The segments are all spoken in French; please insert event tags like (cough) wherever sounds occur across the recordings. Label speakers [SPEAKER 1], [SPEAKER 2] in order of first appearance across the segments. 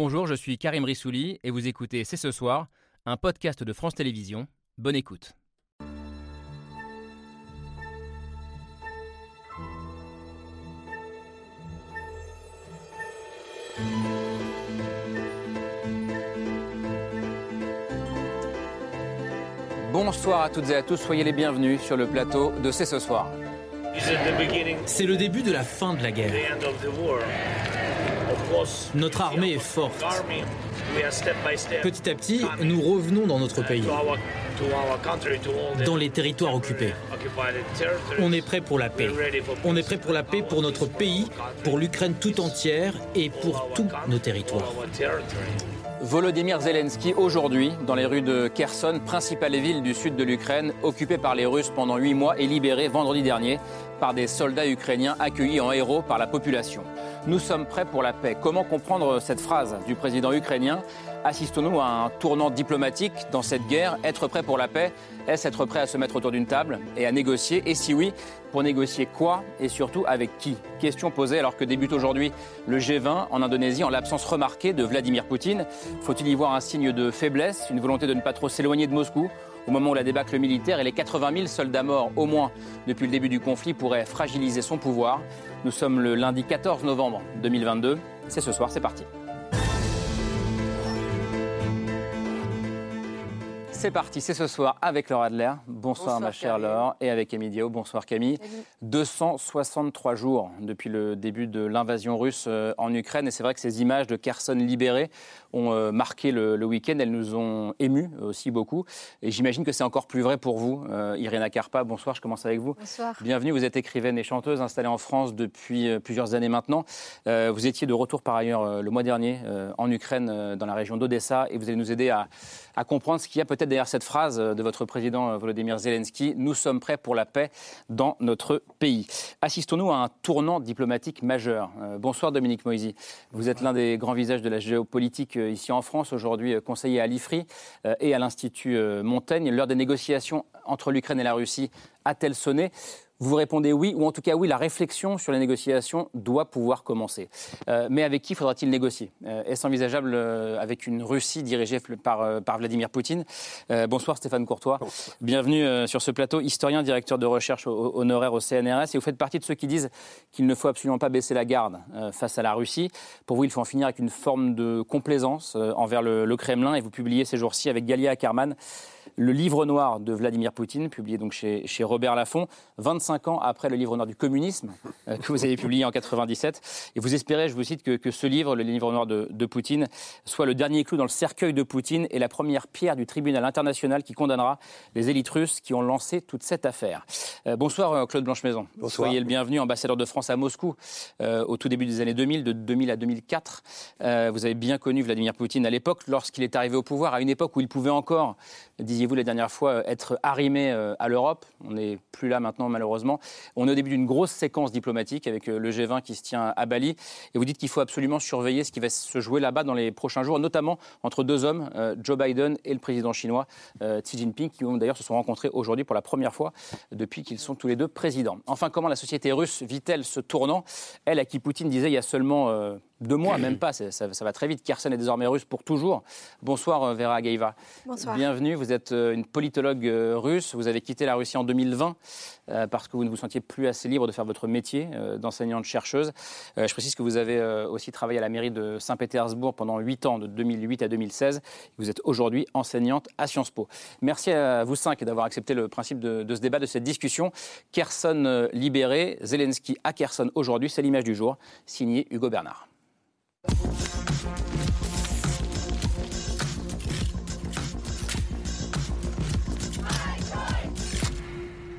[SPEAKER 1] Bonjour, je suis Karim Rissouli et vous écoutez C'est ce soir, un podcast de France Télévisions. Bonne écoute. Bonsoir à toutes et à tous, soyez les bienvenus sur le plateau de C'est ce soir.
[SPEAKER 2] C'est le début de la fin de la guerre. Notre armée est forte. Petit à petit, nous revenons dans notre pays, dans les territoires occupés. On est prêt pour la paix. On est prêt pour la paix pour notre pays, pour l'Ukraine tout entière et pour tous nos territoires.
[SPEAKER 1] Volodymyr Zelensky aujourd'hui dans les rues de Kherson, principale ville du sud de l'Ukraine, occupée par les Russes pendant huit mois et libérée vendredi dernier par des soldats ukrainiens accueillis en héros par la population. Nous sommes prêts pour la paix. Comment comprendre cette phrase du président ukrainien Assistons-nous à un tournant diplomatique dans cette guerre Être prêt pour la paix Est-ce être prêt à se mettre autour d'une table et à négocier Et si oui, pour négocier quoi et surtout avec qui Question posée alors que débute aujourd'hui le G20 en Indonésie en l'absence remarquée de Vladimir Poutine. Faut-il y voir un signe de faiblesse, une volonté de ne pas trop s'éloigner de Moscou au moment où la débâcle militaire et les 80 000 soldats morts au moins depuis le début du conflit pourraient fragiliser son pouvoir? Nous sommes le lundi 14 novembre 2022. C'est ce soir, c'est parti. C'est parti, c'est ce soir avec Laura Adler. Bonsoir, ma chère Laure. Et avec Camille Diao. Bonsoir Camille. 263 jours depuis le début de l'invasion russe euh, en Ukraine. Et c'est vrai que ces images de Kherson libérées ont euh, marqué le, week-end. Elles nous ont émus aussi beaucoup. Et j'imagine que c'est encore plus vrai pour vous. Euh, Irina Karpa, bonsoir, je commence avec vous.
[SPEAKER 3] Bonsoir.
[SPEAKER 1] Bienvenue, vous êtes écrivaine et chanteuse installée en France depuis plusieurs années maintenant. vous étiez de retour par ailleurs le mois dernier en Ukraine, dans la région d'Odessa. Et vous allez nous aider à, à comprendre ce qu'il y a peut-être derrière cette phrase de votre président euh, Volodymyr Zelensky Nous sommes prêts pour la paix dans notre pays. Assistons-nous à un tournant diplomatique majeur. Euh, bonsoir Dominique Moisy. Vous êtes l'un des grands visages de la géopolitique euh, ici en France, aujourd'hui conseiller à l'IFRI et à l'Institut Montaigne. L'heure des négociations entre l'Ukraine et la Russie a-t-elle sonné? Vous répondez oui, ou en tout cas oui, la réflexion sur les négociations doit pouvoir commencer. Euh, mais avec qui faudra-t-il négocier? Euh, Est-ce envisageable euh, avec une Russie dirigée par, par Vladimir Poutine? Bonsoir Stéphane Courtois. Bienvenue sur ce plateau, historien, directeur de recherche honoraire au CNRS. Et vous faites partie de ceux qui disent qu'il ne faut absolument pas baisser la garde face à la Russie. Pour vous, il faut en finir avec une forme de complaisance envers le, le Kremlin. Et vous publiez ces jours-ci avec Galia Ackerman le livre noir de Vladimir Poutine, publié donc chez, chez Robert Laffont, 25 ans après le livre noir du communisme euh, que vous avez publié en 97. Et vous espérez, je vous cite, que, que ce livre, le livre noir de, de, Poutine, soit le dernier clou dans le cercueil de Poutine et la première pierre du tribunal international qui condamnera les élites russes qui ont lancé toute cette affaire. Euh, bonsoir euh, Claude Blanchemaison.
[SPEAKER 4] Bonsoir.
[SPEAKER 1] Soyez le bienvenu, ambassadeur de France à Moscou au tout début des années 2000, de 2000 à 2004. vous avez bien connu Vladimir Poutine à l'époque, lorsqu'il est arrivé au pouvoir, à une époque où il pouvait encore, disiez vous la dernière fois, euh, être arrimé euh, à l'Europe. On n'est plus là maintenant, malheureusement. On est au début d'une grosse séquence diplomatique avec euh, le G20 qui se tient à Bali. Et vous dites qu'il faut absolument surveiller ce qui va se jouer là-bas dans les prochains jours, notamment entre deux hommes, Joe Biden et le président chinois Xi Jinping, qui d'ailleurs se sont rencontrés aujourd'hui pour la première fois depuis qu'ils sont tous les deux présidents. Enfin, comment la société russe vit-elle ce tournant? Elle, à qui Poutine disait il y a seulement deux mois, même (clears throat) pas, ça, ça, va très vite. Kherson est désormais russe pour toujours. Bonsoir euh, Vera Gaïva.
[SPEAKER 3] Bonsoir.
[SPEAKER 1] Bienvenue, vous êtes euh, une politologue euh, russe. Vous avez quitté la Russie en 2020 parce que vous ne vous sentiez plus assez libre de faire votre métier d'enseignante-chercheuse. Je précise que vous avez aussi travaillé à la mairie de Saint-Pétersbourg pendant huit ans, de 2008 à 2016. Vous êtes aujourd'hui enseignante à Sciences Po. Merci à vous cinq d'avoir accepté le principe de, de, ce débat, de cette discussion. Kherson libéré, Zelensky à Kherson aujourd'hui, c'est l'image du jour, signé Hugo Bernard.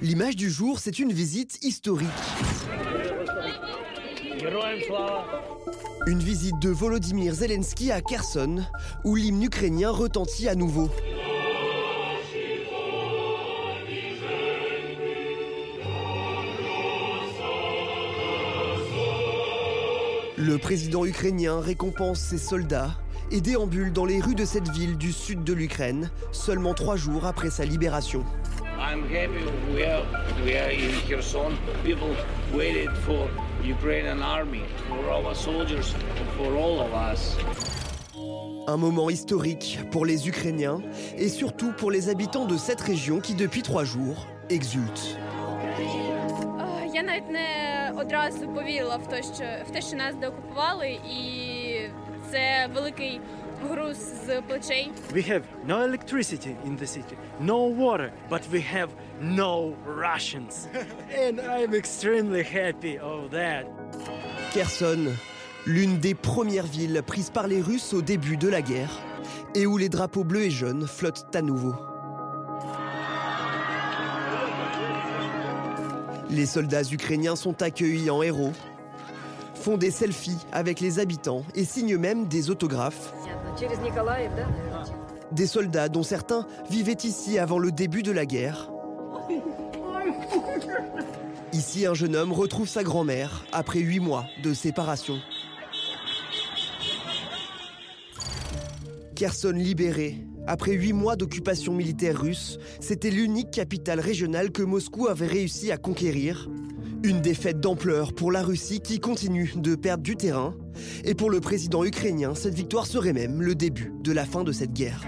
[SPEAKER 5] L'image du jour, c'est une visite historique. Une visite de Volodymyr Zelensky à Kherson, où l'hymne ukrainien retentit à nouveau. Le président ukrainien récompense ses soldats et déambule dans les rues de cette ville du sud de l'Ukraine, seulement trois jours après sa libération. I'm happy we are, we are in Kherson. People waited for Ukrainian army, for our soldiers, for all of us. Un moment historique pour les Ukrainiens et surtout pour les habitants de cette région qui depuis trois jours exultent.
[SPEAKER 3] Я навіть не одразу повірила в те, що в те, що нас деокупували, і це великий груз з плечей.
[SPEAKER 4] We have no electricity in the city, no water, but we have no Russians. (laughs) and I'm extremely happy of that.
[SPEAKER 5] Kherson, l'une des premières villes prises par les Russes au début de la guerre et où les drapeaux bleus et jaunes flottent à nouveau. Les soldats ukrainiens sont accueillis en héros, font des selfies avec les habitants et signent même des autographes. des soldats dont certains vivaient ici avant le début de la guerre. Ici, un jeune homme retrouve sa grand-mère après huit mois de séparation. Kherson libéré. Après huit mois d'occupation militaire russe, c'était l'unique capitale régionale que Moscou avait réussi à conquérir. Une défaite d'ampleur pour la Russie qui continue de perdre du terrain. Et pour le président ukrainien, cette victoire serait même le début de la fin de cette guerre.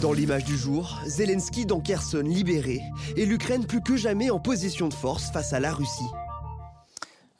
[SPEAKER 5] Dans l'image du jour, Zelensky dans Kherson libéré et l'Ukraine plus que jamais en position de force face à la Russie.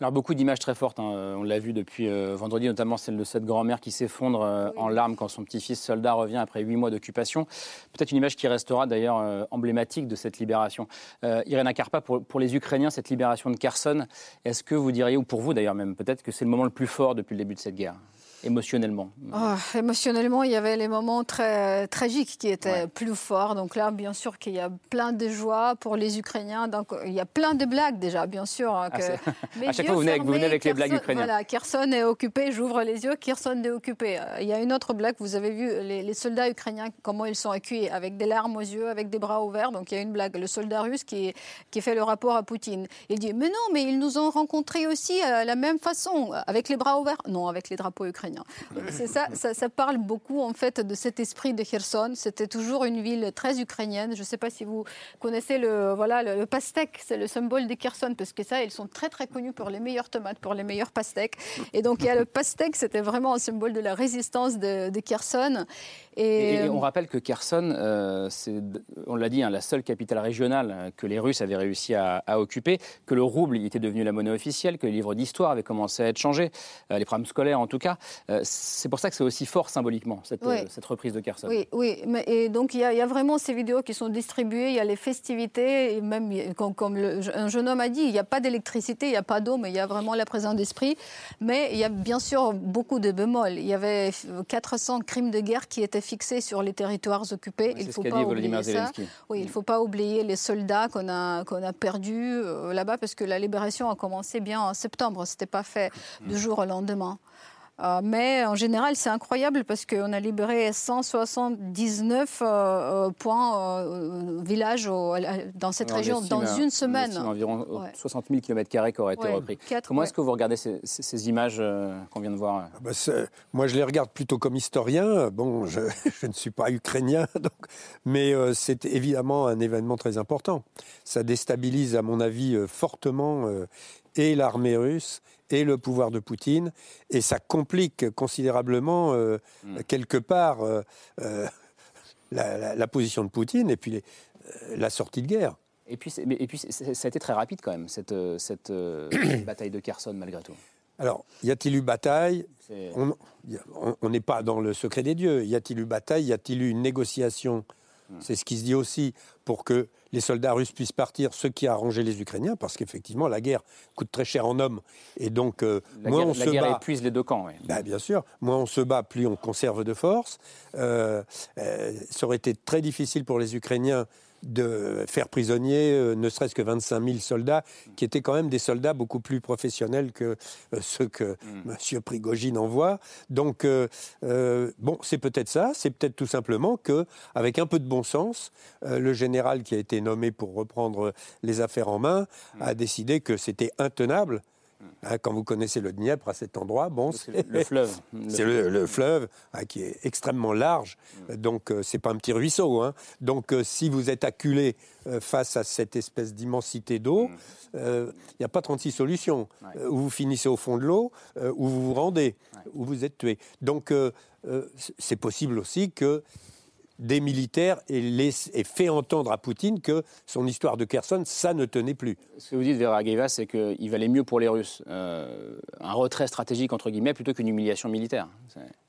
[SPEAKER 1] Alors beaucoup d'images très fortes, hein. on l'a vu depuis euh, vendredi, notamment celle de cette grand-mère qui s'effondre euh, en larmes quand son petit-fils soldat revient après huit mois d'occupation. Peut-être une image qui restera d'ailleurs euh, emblématique de cette libération. Irena Karpa, pour, pour, les Ukrainiens, cette libération de Kherson, est-ce que vous diriez, ou pour vous d'ailleurs même, peut-être que c'est le moment le plus fort depuis le début de cette guerre? Émotionnellement
[SPEAKER 6] oh, Émotionnellement, il y avait les moments très tragiques qui étaient plus forts. Donc là, bien sûr qu'il y a plein de joie pour les Ukrainiens. Donc il y a plein de blagues déjà, bien sûr. Hein,
[SPEAKER 1] ah, (laughs) à chaque fois, vous venez, avec, vous venez avec les blagues ukrainiennes.
[SPEAKER 6] Voilà, Kherson est occupé, j'ouvre les yeux, Kherson est occupé. Il y a une autre blague, vous avez vu les, soldats ukrainiens, comment ils sont accueillis, avec des larmes aux yeux, avec des bras ouverts. Donc il y a une blague, le soldat russe qui, qui fait le rapport à Poutine. Il dit, mais non, mais ils nous ont rencontrés aussi à la même façon, avec les bras ouverts. Non, avec les drapeaux ukrainiens. C'est ça, ça, parle beaucoup en fait de cet esprit de Kherson. C'était toujours une ville très ukrainienne. Je ne sais pas si vous connaissez le voilà le, pastek, c'est le symbole de Kherson parce que ça, ils sont très très connus pour les meilleures tomates, pour les meilleurs pastèques. Et donc il y a le pastek, c'était vraiment un symbole de la résistance de, de Kherson.
[SPEAKER 1] Et, on rappelle que Kherson, euh, c'est, on l'a dit, hein, la seule capitale régionale que les Russes avaient réussi à, occuper, que le rouble était devenu la monnaie officielle, que les livres d'histoire avaient commencé à être changés, euh, les programmes scolaires en tout cas. Euh, c'est pour ça que c'est aussi fort symboliquement, cette, cette, reprise de Kherson.
[SPEAKER 6] Oui, oui. Mais, et donc il y, a vraiment ces vidéos qui sont distribuées, il y a les festivités, et même comme, comme un jeune homme a dit, il n'y a pas d'électricité, il n'y a pas d'eau, mais il y a vraiment la présence d'esprit. Mais il y a bien sûr beaucoup de bémols. Il y avait 400 crimes de guerre qui étaient fixé sur les territoires occupés.
[SPEAKER 1] il ne faut pas oublier ça.
[SPEAKER 6] Oui, il faut pas oublier les soldats qu'on a, qu'on a perdus euh, là-bas parce que la libération a commencé bien en septembre. Ce n'était pas fait du jour au lendemain. Euh, mais en général, c'est incroyable parce qu'on a libéré 179 euh, euh, points, villages dans cette région dans une semaine.
[SPEAKER 1] environ 60 000 km qui auraient été repris. Comment est-ce que vous regardez ces, images qu'on vient de voir
[SPEAKER 7] ah bah, Moi, je les regarde plutôt comme historien. Bon, je, (laughs) je ne suis pas ukrainien, (laughs) donc, mais c'est évidemment un événement très important. Ça déstabilise, à mon avis, fortement et l'armée russe et le pouvoir de Poutine, et ça complique considérablement, euh, hmm. quelque part, euh, euh, la, position de Poutine et puis la sortie de guerre.
[SPEAKER 1] Et puis, et puis ça a été très rapide quand même, cette, cette (coughs) bataille de Kherson, malgré tout.
[SPEAKER 7] Alors, y a-t-il eu bataille? On n'est pas dans le secret des dieux. Y a-t-il eu bataille? Y a-t-il eu une négociation? Hmm. C'est ce qui se dit aussi pour que les soldats russes puissent partir, ce qui a arrangé les Ukrainiens, parce qu'effectivement, la guerre coûte très cher en hommes. Et donc,
[SPEAKER 1] euh, moins on se bat. épuise les deux camps.
[SPEAKER 7] Bah, bien sûr. Moins on se bat, plus on conserve de force. Euh, euh, ça aurait été très difficile pour les Ukrainiens de faire prisonnier euh, ne serait-ce que 25 000 soldats, qui étaient quand même des soldats beaucoup plus professionnels que euh, ceux que mm. M. Prigogine envoie. Donc, euh, bon, c'est peut-être ça, c'est peut-être tout simplement que, avec un peu de bon sens, le général qui a été nommé pour reprendre les affaires en main mm. a décidé que c'était intenable Hein, quand vous connaissez le Dniepr à cet endroit, bon,
[SPEAKER 1] c'est le fleuve. (laughs)
[SPEAKER 7] C'est le, fleuve hein, qui est extrêmement large, donc euh, c'est pas un petit ruisseau. Hein. Donc euh, si vous êtes acculé euh, face à cette espèce d'immensité d'eau, il n'y a pas 36 solutions. ou vous finissez au fond de l'eau, ou vous vous rendez, ou vous êtes tué. Donc c'est possible aussi que des militaires et, fait entendre à Poutine que son histoire de Kherson, ça ne tenait plus.
[SPEAKER 1] Ce que vous dites, Vera Geva, c'est qu'il valait mieux pour les Russes euh, un retrait stratégique, entre guillemets, plutôt qu'une humiliation militaire.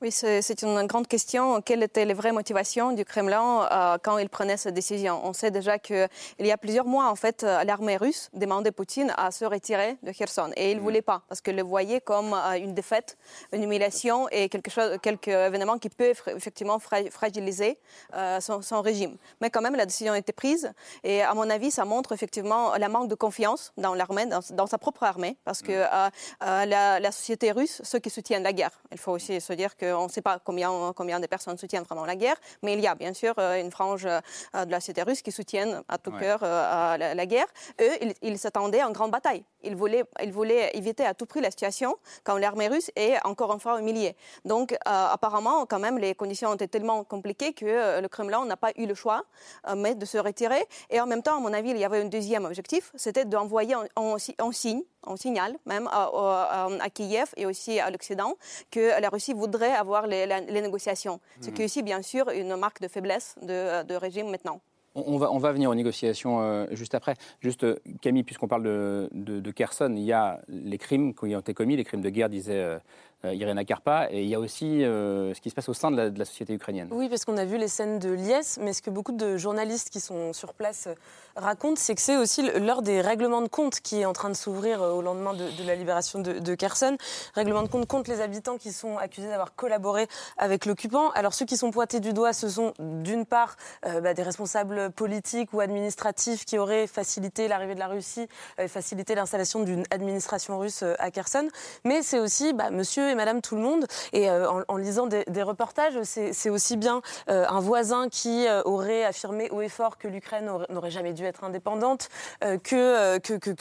[SPEAKER 8] Oui, c'est une grande question. Quelles étaient les vraies motivations du Kremlin euh, quand il prenait cette décision? On sait déjà qu'il y a plusieurs mois, en fait, euh, l'armée russe demandait Poutine à se retirer de Kherson. Et il ne mm. voulait pas, parce qu'il le voyait comme une défaite, une humiliation et quelque chose, quelques événements qui peuvent effectivement fragiliser euh, son, régime. Mais quand même, la décision a été prise. Et à mon avis, ça montre effectivement la manque de confiance dans l'armée, dans, sa propre armée, parce que mm. euh, euh, la, société russe, ceux qui soutiennent la guerre, il faut aussi se dire qu'on ne sait pas combien, combien de personnes soutiennent vraiment la guerre, mais il y a bien sûr une frange de la société russe qui soutiennent à tout cœur la, guerre. Eux, ils s'attendaient à une grande bataille. Ils voulaient, ils voulaient éviter à tout prix la situation quand l'armée russe est encore une fois humiliée. Donc, apparemment, quand même, les conditions été tellement compliquées que le Kremlin n'a pas eu le choix, euh, mais de se retirer. Et en même temps, à mon avis, il y avait un deuxième objectif, c'était d'envoyer en, signe, en signal même à, Kiev et aussi à l'Occident que la Russie voudrait avoir les, négociations. Ce qui est aussi, bien sûr, une marque de faiblesse de, de régime maintenant.
[SPEAKER 1] On va, on va, venir aux négociations euh, juste après. Juste, Camille, puisqu'on parle de, de, Kherson, il y a les crimes qui ont été commis, les crimes de guerre, disait euh, euh, Irena Karpa, et il y a aussi euh, ce qui se passe au sein de la, société ukrainienne.
[SPEAKER 9] Oui, parce qu'on a vu les scènes de liesse, mais ce que beaucoup de journalistes qui sont sur place euh, racontent, c'est que c'est aussi l'heure des règlements de compte qui est en train de s'ouvrir au lendemain de, la libération de, Kherson. Règlements de compte contre les habitants qui sont accusés d'avoir collaboré avec l'occupant. Alors ceux qui sont pointés du doigt, ce sont d'une part bah, des responsables politiques ou administratifs qui auraient facilité l'arrivée de la Russie, facilité l'installation d'une administration russe à Kherson, mais c'est aussi bah, monsieur Madame tout le monde. Et euh, en, lisant des, reportages, c'est aussi bien euh, un voisin qui euh, aurait affirmé haut et fort que l'Ukraine n'aurait jamais dû être indépendante, que,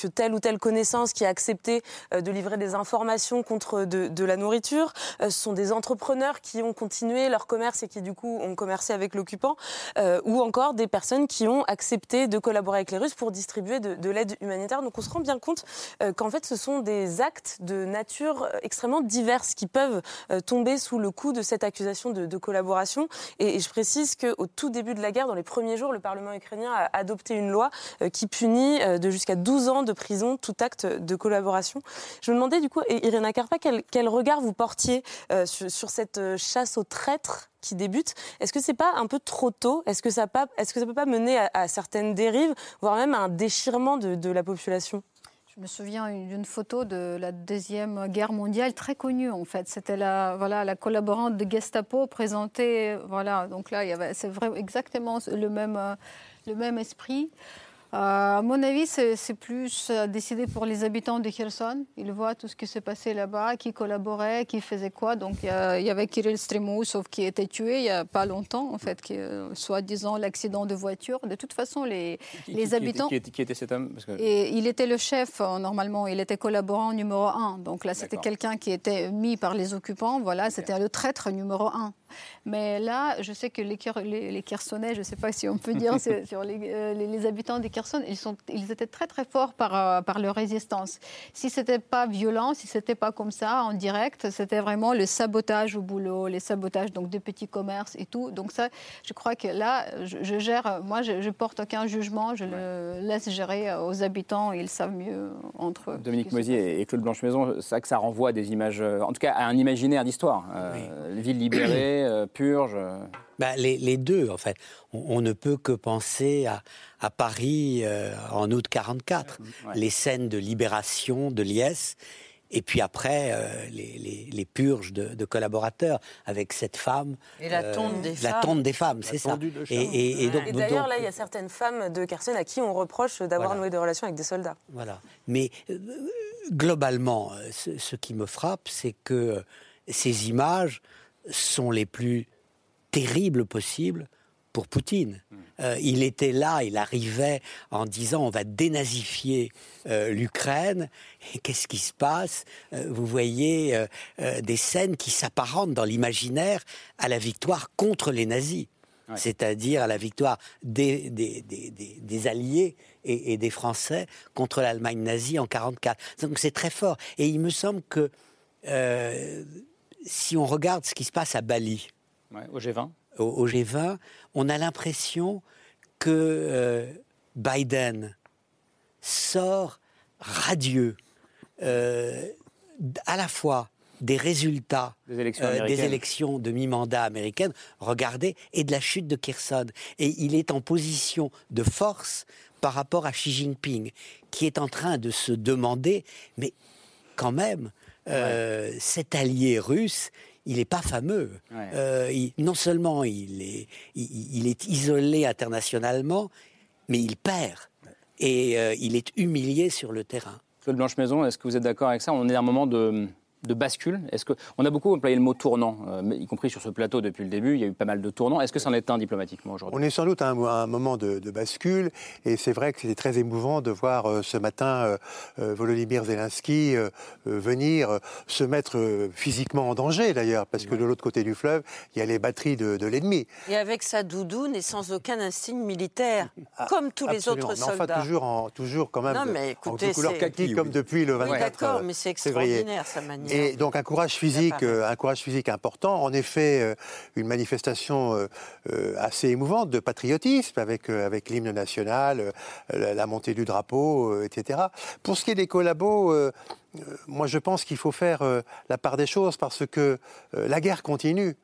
[SPEAKER 9] telle ou telle connaissance qui a accepté de livrer des informations contre de, la nourriture. ce sont des entrepreneurs qui ont continué leur commerce et qui du coup ont commercé avec l'occupant, ou encore des personnes qui ont accepté de collaborer avec les Russes pour distribuer de, de l'aide humanitaire. Donc on se rend bien compte qu'en fait ce sont des actes de nature extrêmement diverses qui peuvent euh, tomber sous le coup de cette accusation de, collaboration. Et, je précise qu'au tout début de la guerre, dans les premiers jours, le Parlement ukrainien a adopté une loi euh, qui punit euh, de jusqu'à 12 ans de prison tout acte de collaboration. Je me demandais du coup, Irina Karpa, quel, regard vous portiez sur, cette chasse aux traîtres qui débute? Est-ce que c'est pas un peu trop tôt? Est-ce que ça ça peut pas mener à, certaines dérives, voire même à un déchirement de la population?
[SPEAKER 6] Je me souviens d'une photo de la Deuxième Guerre mondiale, très connue en fait. C'était la, voilà, la collaborante de Gestapo présentée. Voilà, donc là, c'est exactement le même, euh, le même esprit. Euh, à mon avis, c'est plus euh, décidé pour les habitants de Kherson. Ils voient tout ce qui s'est passé là-bas, qui collaborait, qui faisait quoi. Donc il y, avait Kirill Stremousov qui était tué il n'y a pas longtemps, en fait, qui, euh, soi-disant l'accident de voiture. De toute façon, les, les habitants.
[SPEAKER 1] Qui, qui, était cet homme
[SPEAKER 6] Et il était le chef, normalement. Il était collaborant numéro un. Donc là, c'était quelqu'un qui était mis par les occupants. Voilà, c'était le traître numéro un. Mais là, je sais que les, les, les Kersonnais, je ne sais pas si on peut dire (laughs) sur les, les, habitants des Kherson, ils, sont, ils étaient très très forts par, euh, par leur résistance. Si ce n'était pas violent, si ce n'était pas comme ça, en direct, c'était vraiment le sabotage au boulot, les sabotages donc, des petits commerces et tout. Donc ça, je crois que là, je, gère, moi, je, ne porte aucun jugement, je le laisse gérer aux habitants, ils savent mieux entre eux.
[SPEAKER 1] Dominique Mosier et Claude Blanche-Maison, c'est ça que ça renvoie à des images, euh, en tout cas à un imaginaire d'histoire. Euh, Ville libérée, purge.
[SPEAKER 10] Bah, les, deux, en fait. On, ne peut que penser à, Paris euh, en août 44, les scènes de libération de Liesse, et puis après euh, les, purges de, collaborateurs avec cette femme.
[SPEAKER 11] Et la euh, tonte des femmes.
[SPEAKER 10] La tonte des femmes, c'est ça.
[SPEAKER 9] Et, d'ailleurs, là, il y a certaines femmes de Kherson à qui on reproche d'avoir noué des relations avec des soldats.
[SPEAKER 10] Voilà. Mais globalement, ce, qui me frappe, c'est que ces images sont les plus terribles possibles pour Poutine. Hmm. Euh, il était là, il arrivait en disant on va dénazifier euh, l'Ukraine. Et qu'est-ce qui se passe? Euh, Vous voyez des scènes qui s'apparentent dans l'imaginaire à la victoire contre les nazis. C'est-à-dire à la victoire des, des, Alliés et, des Français contre l'Allemagne nazie en 1944. Donc c'est très fort. Et il me semble que si on regarde ce qui se passe à Bali,
[SPEAKER 1] au G20,
[SPEAKER 10] au, G20, on a l'impression que euh, Biden sort radieux euh, à la fois des résultats
[SPEAKER 1] des élections, euh, des
[SPEAKER 10] élections de mi-mandat américaines, regardez, et de la chute de Kherson. Et il est en position de force par rapport à Xi Jinping, qui est en train de se demander, mais quand même, cet allié russe, il n'est pas fameux. Euh, non seulement il est, il, est, isolé internationalement, mais il perd. Et euh, il est humilié sur le terrain.
[SPEAKER 1] Claude Blanche-Maison, est-ce que vous êtes d'accord avec ça? On est à un moment de, de bascule Est-ce que on a beaucoup employé le mot tournant, euh, y compris sur ce plateau depuis le début, il y a eu pas mal de tournants. Est-ce que c'en est un diplomatiquement aujourd'hui?
[SPEAKER 11] On est sans doute à un, moment de, bascule, et c'est vrai que c'était très émouvant de voir euh, ce matin euh, Volodymyr Zelensky venir se mettre physiquement en danger d'ailleurs, parce que de l'autre côté du fleuve, il y a les batteries de, l'ennemi.
[SPEAKER 12] Et avec sa doudoune et sans aucun insigne militaire, ah, comme tous les autres soldats.
[SPEAKER 11] Mais enfin, toujours, en, toujours quand même non, mais écoutez, en couleur kaki, comme depuis le 24 oui,
[SPEAKER 12] d'accord, mais c'est extraordinaire sa manière.
[SPEAKER 11] Et donc un courage physique, euh, un courage physique important. En effet, euh, une manifestation euh, assez émouvante de patriotisme avec avec l'hymne national, la, montée du drapeau, etc. Pour ce qui est des collabos. moi, je pense qu'il faut faire la part des choses parce que la guerre continue.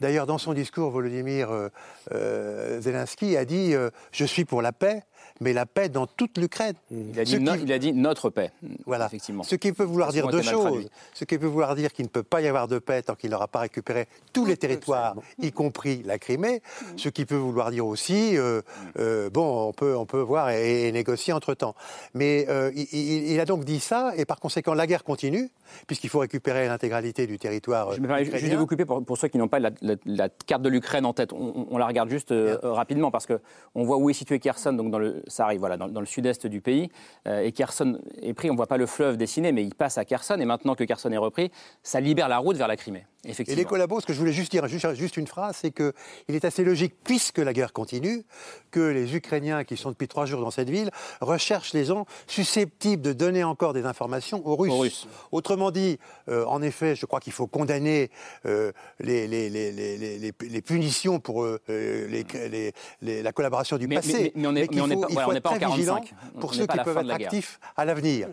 [SPEAKER 11] D'ailleurs, dans son discours, Volodymyr Zelensky a dit Je suis pour la paix, mais la paix dans toute l'Ukraine.
[SPEAKER 1] Il, il, a dit notre paix.
[SPEAKER 11] Voilà. Effectivement. Ce qui peut vouloir dire deux choses. Ce qui peut vouloir dire qu'il ne peut pas y avoir de paix tant qu'il n'aura pas récupéré tous les territoires, y compris la Crimée. Ce qui peut vouloir dire aussi, euh, euh, bon, on peut, on peut voir et, négocier entre temps. Mais euh, il, a donc dit ça, et par conséquent, la guerre continue, puisqu'il faut récupérer l'intégralité du territoire. Je
[SPEAKER 1] vais juste vous couper pour, pour, ceux qui n'ont pas la, carte de l'Ukraine en tête. On, la regarde juste rapidement parce que on voit où est situé Kherson, donc dans le ça arrive voilà, dans, le sud-est du pays. Euh, et Kherson est pris, on ne voit pas le fleuve dessiné, mais il passe à Kherson. Et maintenant que Kherson est repris, ça libère la route vers la Crimée.
[SPEAKER 11] Et les collabos, ce que je voulais juste dire, juste, une phrase, c'est qu'il est assez logique, puisque la guerre continue, que les Ukrainiens qui sont depuis trois jours dans cette ville recherchent les gens susceptibles de donner encore des informations aux Russes. Autrement dit, euh, en effet, je crois qu'il faut condamner euh, les, les, les, punitions pour la collaboration du passé.
[SPEAKER 1] Mais, on n'est pas, en 45.
[SPEAKER 11] pour ceux qui peuvent être actifs à l'avenir.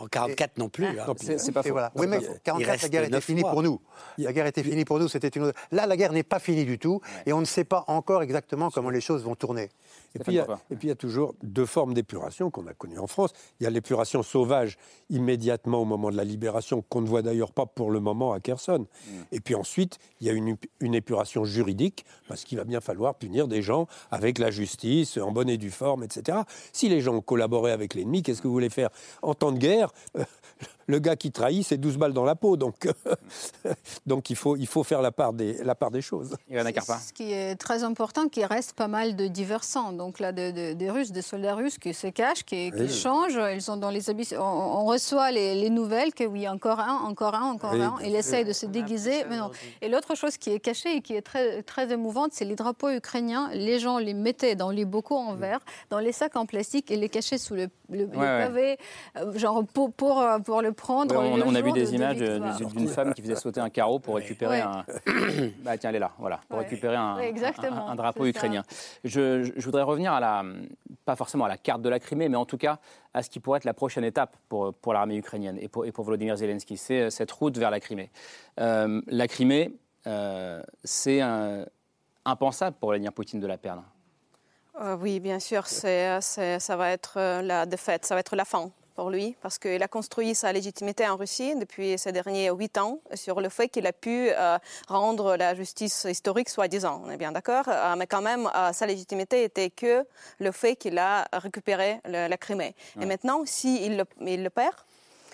[SPEAKER 10] En 44 non plus. Hein.
[SPEAKER 1] C'est pas faux.
[SPEAKER 11] Oui, mais 44, la guerre était finie pour nous. La guerre était finie pour nous, c'était une Là, la guerre n'est pas finie du tout, et on ne sait pas encore exactement comment les choses vont tourner.
[SPEAKER 7] Et puis, il y a toujours deux formes d'épuration qu'on a connues en France. Il y a l'épuration sauvage immédiatement au moment de la libération, qu'on ne voit d'ailleurs pas pour le moment à Kherson. Mm. Et puis ensuite, il y a une, une épuration juridique, parce qu'il va bien falloir punir des gens avec la justice, en bonne et due forme, etc. Si les gens ont collaboré avec l'ennemi, qu'est-ce que vous voulez faire? En temps de guerre, euh, le gars qui trahit, c'est 12 balles dans la peau. Donc, (laughs) donc il, faut, il faut faire la part des, la part des choses.
[SPEAKER 6] Ce qui est très important, qu'il reste pas mal de diversants. Donc là, des Russes, des soldats russes qui se cachent, qui, changent. Ils sont dans les habits. On, reçoit les, nouvelles que oui, encore un, encore un, encore un. Il essaye de se déguiser. Mais non. Et l'autre chose qui est cachée et qui est très, très émouvante, c'est les drapeaux ukrainiens. Les gens les mettaient dans les bocaux en verre, dans les sacs en plastique et les cachaient sous le, pavé, euh, genre pour, pour, pour le prendre.
[SPEAKER 1] on, a vu des images d'une femme qui faisait sauter un carreau pour récupérer un. (coughs) bah tiens, elle est là, voilà, pour récupérer un, un, drapeau ukrainien. Je, je, voudrais revenir à la, pas forcément à la carte de la Crimée, mais en tout cas à ce qui pourrait être la prochaine étape pour, pour l'armée ukrainienne et pour, et pour Volodymyr Zelensky, c'est euh, cette route vers la Crimée. Euh, la Crimée, euh, c'est impensable pour Vladimir Poutine de la perdre.
[SPEAKER 8] oui, bien sûr, c'est, ça va être la défaite, ça va être la fin pour lui, parce qu'il a construit sa légitimité en Russie depuis ces derniers huit ans sur le fait qu'il a pu euh, rendre la justice historique, soi-disant. On est bien d'accord, euh, mais quand même, euh, sa légitimité était que le fait qu'il a récupéré la Crimée. Et maintenant, s'il il le perd,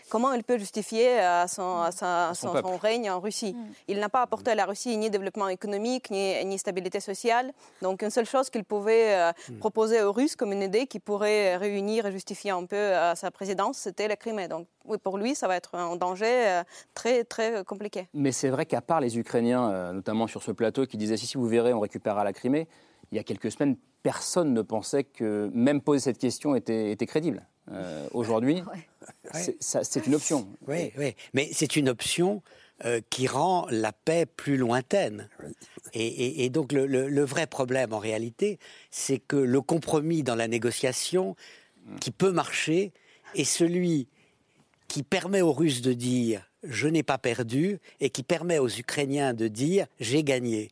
[SPEAKER 8] comment il peut justifier son, son, règne en Russie mm. Il n'a pas apporté à la Russie ni développement économique, ni, ni stabilité sociale. Donc une seule chose qu'il pouvait mm. proposer aux Russes comme une idée qui pourrait réunir et justifier un peu sa présidence, c'était la Crimée. Donc oui, pour lui, ça va être un danger très, très compliqué.
[SPEAKER 1] Mais c'est vrai qu'à part les Ukrainiens, notamment sur ce plateau, qui disaient si, si vous verrez, on récupérera la Crimée, il y a quelques semaines, personne ne pensait que même poser cette question était, crédible. Euh, aujourd'hui, (laughs) c'est une option.
[SPEAKER 10] Oui, oui. mais c'est une option euh, qui rend la paix plus lointaine. Et, donc le, vrai problème en réalité, c'est que le compromis dans la négociation qui peut marcher est celui qui permet aux Russes de dire je n'ai pas perdu et qui permet aux Ukrainiens de dire j'ai gagné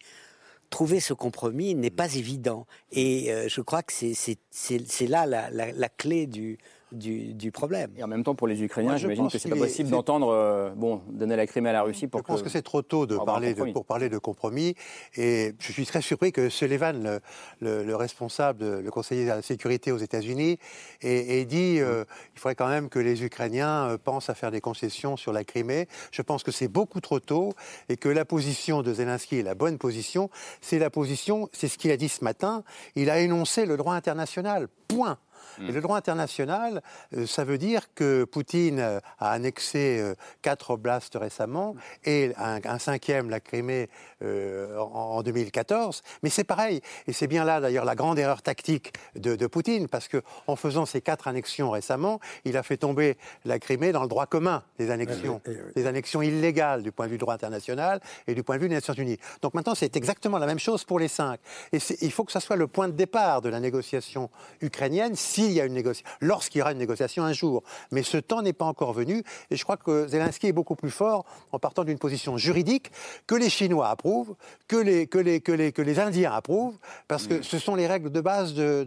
[SPEAKER 10] trouver ce compromis n'est pas évident. Et euh, je crois que c'est là la, clé du, du, problème.
[SPEAKER 1] Et en même temps, pour les Ukrainiens, j'imagine que c'est pas possible d'entendre euh, bon, donner la Crimée à la Russie
[SPEAKER 11] pour Je pense que, c'est trop tôt de parler de, pour parler de compromis. Et je suis très surpris que Sullivan, le, le, responsable, le conseiller de la sécurité aux États-Unis, ait, dit euh, il faudrait quand même que les Ukrainiens euh, pensent à faire des concessions sur la Crimée. Je pense que c'est beaucoup trop tôt et que la position de Zelensky est la bonne position. C'est la position, c'est ce qu'il a dit ce matin. Il a énoncé le droit international. Point. Et le droit international, euh, ça veut dire que Poutine euh, a annexé euh, quatre oblasts récemment et un, cinquième, la Crimée, en, 2014. Mais c'est pareil. Et c'est bien là, d'ailleurs, la grande erreur tactique de, Poutine, parce qu'en faisant ces quatre annexions récemment, il a fait tomber la Crimée dans le droit commun des annexions, des annexions illégales du point de vue du droit international et du point de vue des Nations Unies. Donc maintenant, c'est exactement la même chose pour les cinq. Et il faut que ça soit le point de départ de la négociation ukrainienne s'il y a une négociation, lorsqu'il y aura une négociation un jour. Mais ce temps n'est pas encore venu, et je crois que Zelensky est beaucoup plus fort en partant d'une position juridique que les Chinois approuvent, que les, que les, que les, que les Indiens approuvent, parce que mm. ce sont les règles de base de,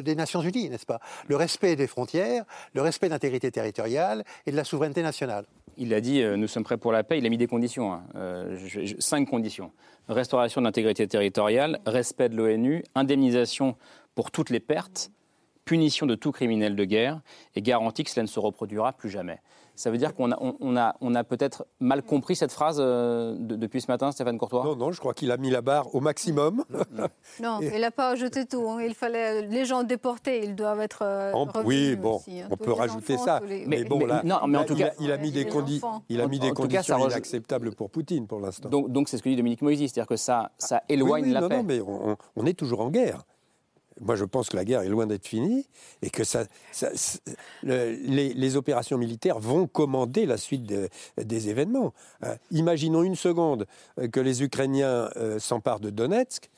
[SPEAKER 11] des Nations Unies, n'est-ce pas? Le respect des frontières, le respect d'intégrité territoriale et de la souveraineté nationale.
[SPEAKER 1] Il a dit euh, nous sommes prêts pour la paix. Il a mis des conditions, hein. euh, cinq conditions restauration de l'intégrité territoriale, respect de l'ONU, indemnisation pour toutes les pertes, punition de tout criminel de guerre et garantie que cela ne se reproduira plus jamais. Ça veut dire qu'on a, on, a, on a peut-être mal compris cette phrase euh, depuis ce matin, Stéphane Courtois?
[SPEAKER 7] Non, non, je crois qu'il a mis la barre au maximum.
[SPEAKER 6] non, (laughs) il n'a pas ajouté tout. Hein. Il fallait les gens déportés, ils doivent être euh,
[SPEAKER 7] Oui, bon, hein. on peut rajouter ça. Mais, bon, là, non, mais en tout cas, il a, mis des, il a mis des conditions inacceptables pour Poutine pour l'instant.
[SPEAKER 1] Donc, donc c'est ce que dit Dominique Moïse, c'est-à-dire que ça, ça éloigne la
[SPEAKER 7] non,
[SPEAKER 1] paix.
[SPEAKER 7] Non, mais on est toujours en guerre. Moi, je pense que la guerre est loin d'être finie et que ça, les, opérations militaires vont commander la suite des événements. Euh, imaginons une seconde euh, que les Ukrainiens euh, s'emparent de Donetsk.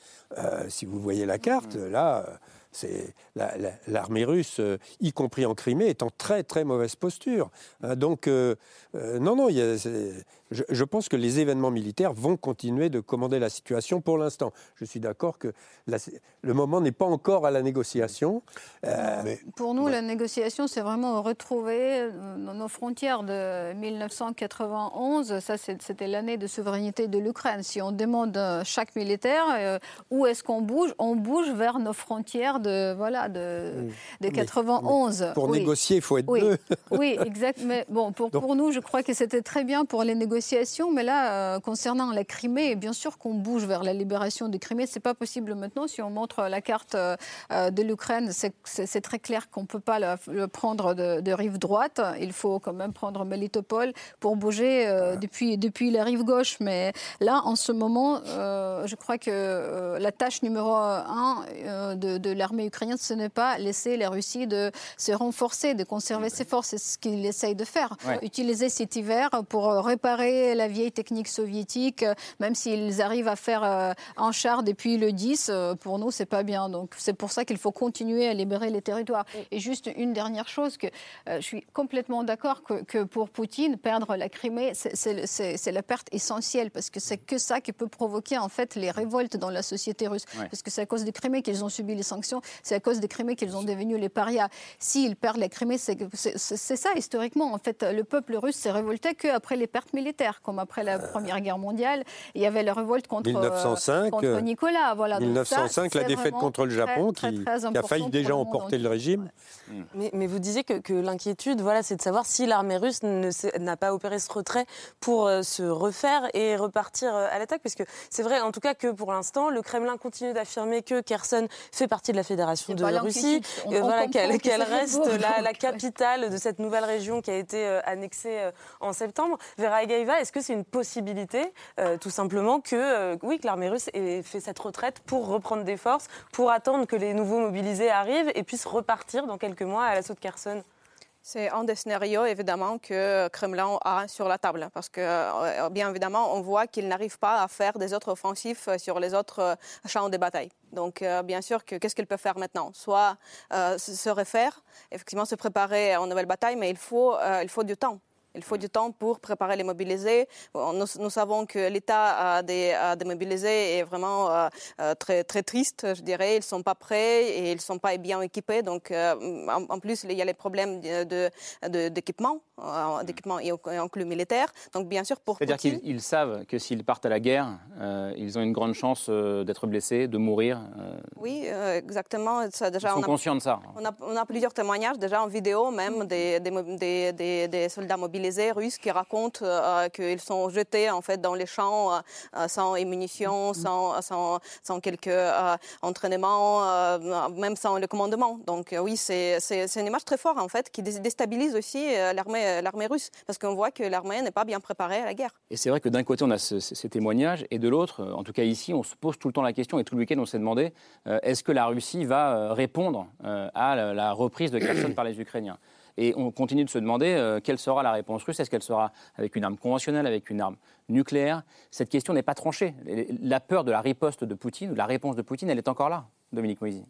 [SPEAKER 7] si vous voyez la carte, là, c'est l'armée russe, y compris en Crimée, est en très très mauvaise posture. donc, non, non, y a, je, pense que les événements militaires vont continuer de commander la situation pour l'instant. Je suis d'accord que le moment n'est pas encore à la négociation.
[SPEAKER 6] Euh, pour nous, la négociation, c'est vraiment retrouver euh, nos frontières de 1991. Ça, c'était l'année de souveraineté de l'Ukraine. Si on demande à chaque militaire euh, où est-ce qu'on bouge, on bouge vers nos frontières de voilà de, de 91.
[SPEAKER 7] pour négocier, il faut être deux. (laughs)
[SPEAKER 6] oui, exact. Mais bon, pour, pour nous, je crois que c'était très bien pour les négociations mais là, euh, concernant la Crimée, bien sûr qu'on bouge vers la libération de Crimée. C'est pas possible maintenant. Si on montre la carte euh, euh, de l'Ukraine, c'est très clair qu'on peut pas le, prendre de, rive droite. Il faut quand même prendre Melitopol pour bouger depuis, depuis la rive gauche. Mais là, en ce moment, je crois que la tâche numéro un de, l'armée ukrainienne, ce n'est pas laisser la Russie de se renforcer, de conserver ses forces. C'est ce qu'il essaye de faire. Utiliser cet hiver pour réparer la vieille technique soviétique, même s'ils arrivent à faire euh, un char depuis le 10, euh, pour nous, c'est pas bien. Donc, c'est pour ça qu'il faut continuer à libérer les territoires. Et juste une dernière chose, que euh, je suis complètement d'accord que, pour Poutine, perdre la Crimée, c'est la perte essentielle, parce que c'est que ça qui peut provoquer, en fait, les révoltes dans la société russe. Parce que c'est à cause de Crimée qu'ils ont subi les sanctions. Population. C'est à cause des Crimées qu'ils ont devenu les parias. S'ils perdent les Crimées, c'est ça historiquement. En fait, le peuple russe s'est révolté qu'après les pertes militaires, comme après la Première Guerre mondiale. Il y avait la révolte contre,
[SPEAKER 7] 1905,
[SPEAKER 6] contre Nicolas.
[SPEAKER 7] Voilà. 1905, la défaite contre le Japon qui, a failli déjà emporter le, régime.
[SPEAKER 9] Mais, mais, vous disiez que, que l'inquiétude, voilà, c'est de savoir si l'armée russe n'a pas opéré ce retrait pour euh, se refaire et repartir euh, à l'attaque. Parce que c'est vrai, en tout cas, que pour l'instant, le Kremlin continue d'affirmer que Kherson fait partie de la Fédération de Russie, voilà, qu'elle reste la, la, capitale de cette nouvelle région qui a été euh, annexée en septembre. Vera Egaiva, est-ce que c'est une possibilité, tout simplement, que, oui, que l'armée russe ait fait cette retraite pour reprendre des forces, pour attendre que les nouveaux mobilisés arrivent et puissent repartir dans quelques mois à l'assaut de Kherson?
[SPEAKER 8] C'est un des scénarios, évidemment, que Kremlin a sur la table. Parce que, euh, bien évidemment, on voit qu'il n'arrive pas à faire des autres offensifs sur les autres euh, champs de bataille. Donc, euh, bien sûr, qu'est-ce qu'il peut faire maintenant? Soit se refaire, effectivement, se préparer à une nouvelle bataille, mais il faut, il faut du temps. Il faut du temps pour préparer les mobilisés. Nous, savons que l'état des, des, mobilisés est vraiment euh, euh, très, très triste, je dirais. Ils ne sont pas prêts et ils ne sont pas bien équipés. Donc, euh, en, plus, il y a les problèmes d'équipement, de, d'équipement et inclus militaire. Donc, bien sûr, pour
[SPEAKER 1] C'est-à-dire qu'ils savent que s'ils partent à la guerre, ils ont une grande chance d'être blessés, de mourir.
[SPEAKER 8] Oui, exactement.
[SPEAKER 1] Ça, déjà, ils sont conscients de ça.
[SPEAKER 8] On a, on a, plusieurs témoignages, déjà en vidéo même, des, des soldats mobilisés les Russes qui racontent euh, qu'ils sont jetés en fait dans les champs euh, euh, sans munitions, mm-hmm. sans, sans, quelques entraînements, même sans le commandement. Donc oui, c'est une image très forte en fait qui déstabilise aussi l'armée russe parce qu'on voit que l'armée n'est pas bien préparée à la guerre.
[SPEAKER 1] Et c'est vrai que d'un côté on a ces témoignages et de l'autre, en tout cas ici, on se pose tout le temps la question et tout le week-end on s'est demandé est-ce que la Russie va répondre à la reprise de Kherson par les Ukrainiens? Et on continue de se demander euh, quelle sera la réponse russe? Est-ce qu'elle sera avec une arme conventionnelle, avec une arme nucléaire? Cette question n'est pas tranchée. La peur de la riposte de Poutine, de la réponse de Poutine, elle est encore là, Dominique Moisy.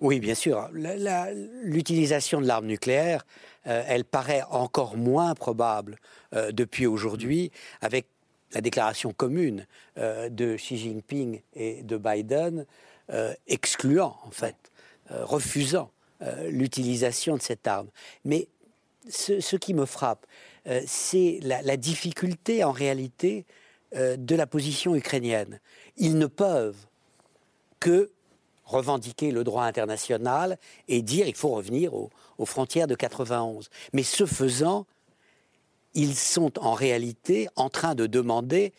[SPEAKER 10] Oui, bien sûr. L'utilisation de l'arme nucléaire, euh, elle paraît encore moins probable euh, depuis aujourd'hui, avec la déclaration commune de Xi Jinping et de Biden, excluant, en fait, refusant euh, l'utilisation de cette arme. Mais ce, qui me frappe, euh, c'est la, difficulté en réalité euh, de la position ukrainienne. Ils ne peuvent que revendiquer le droit international et dire qu'il faut revenir aux, frontières de 91. Mais ce faisant, ils sont en réalité en train de demander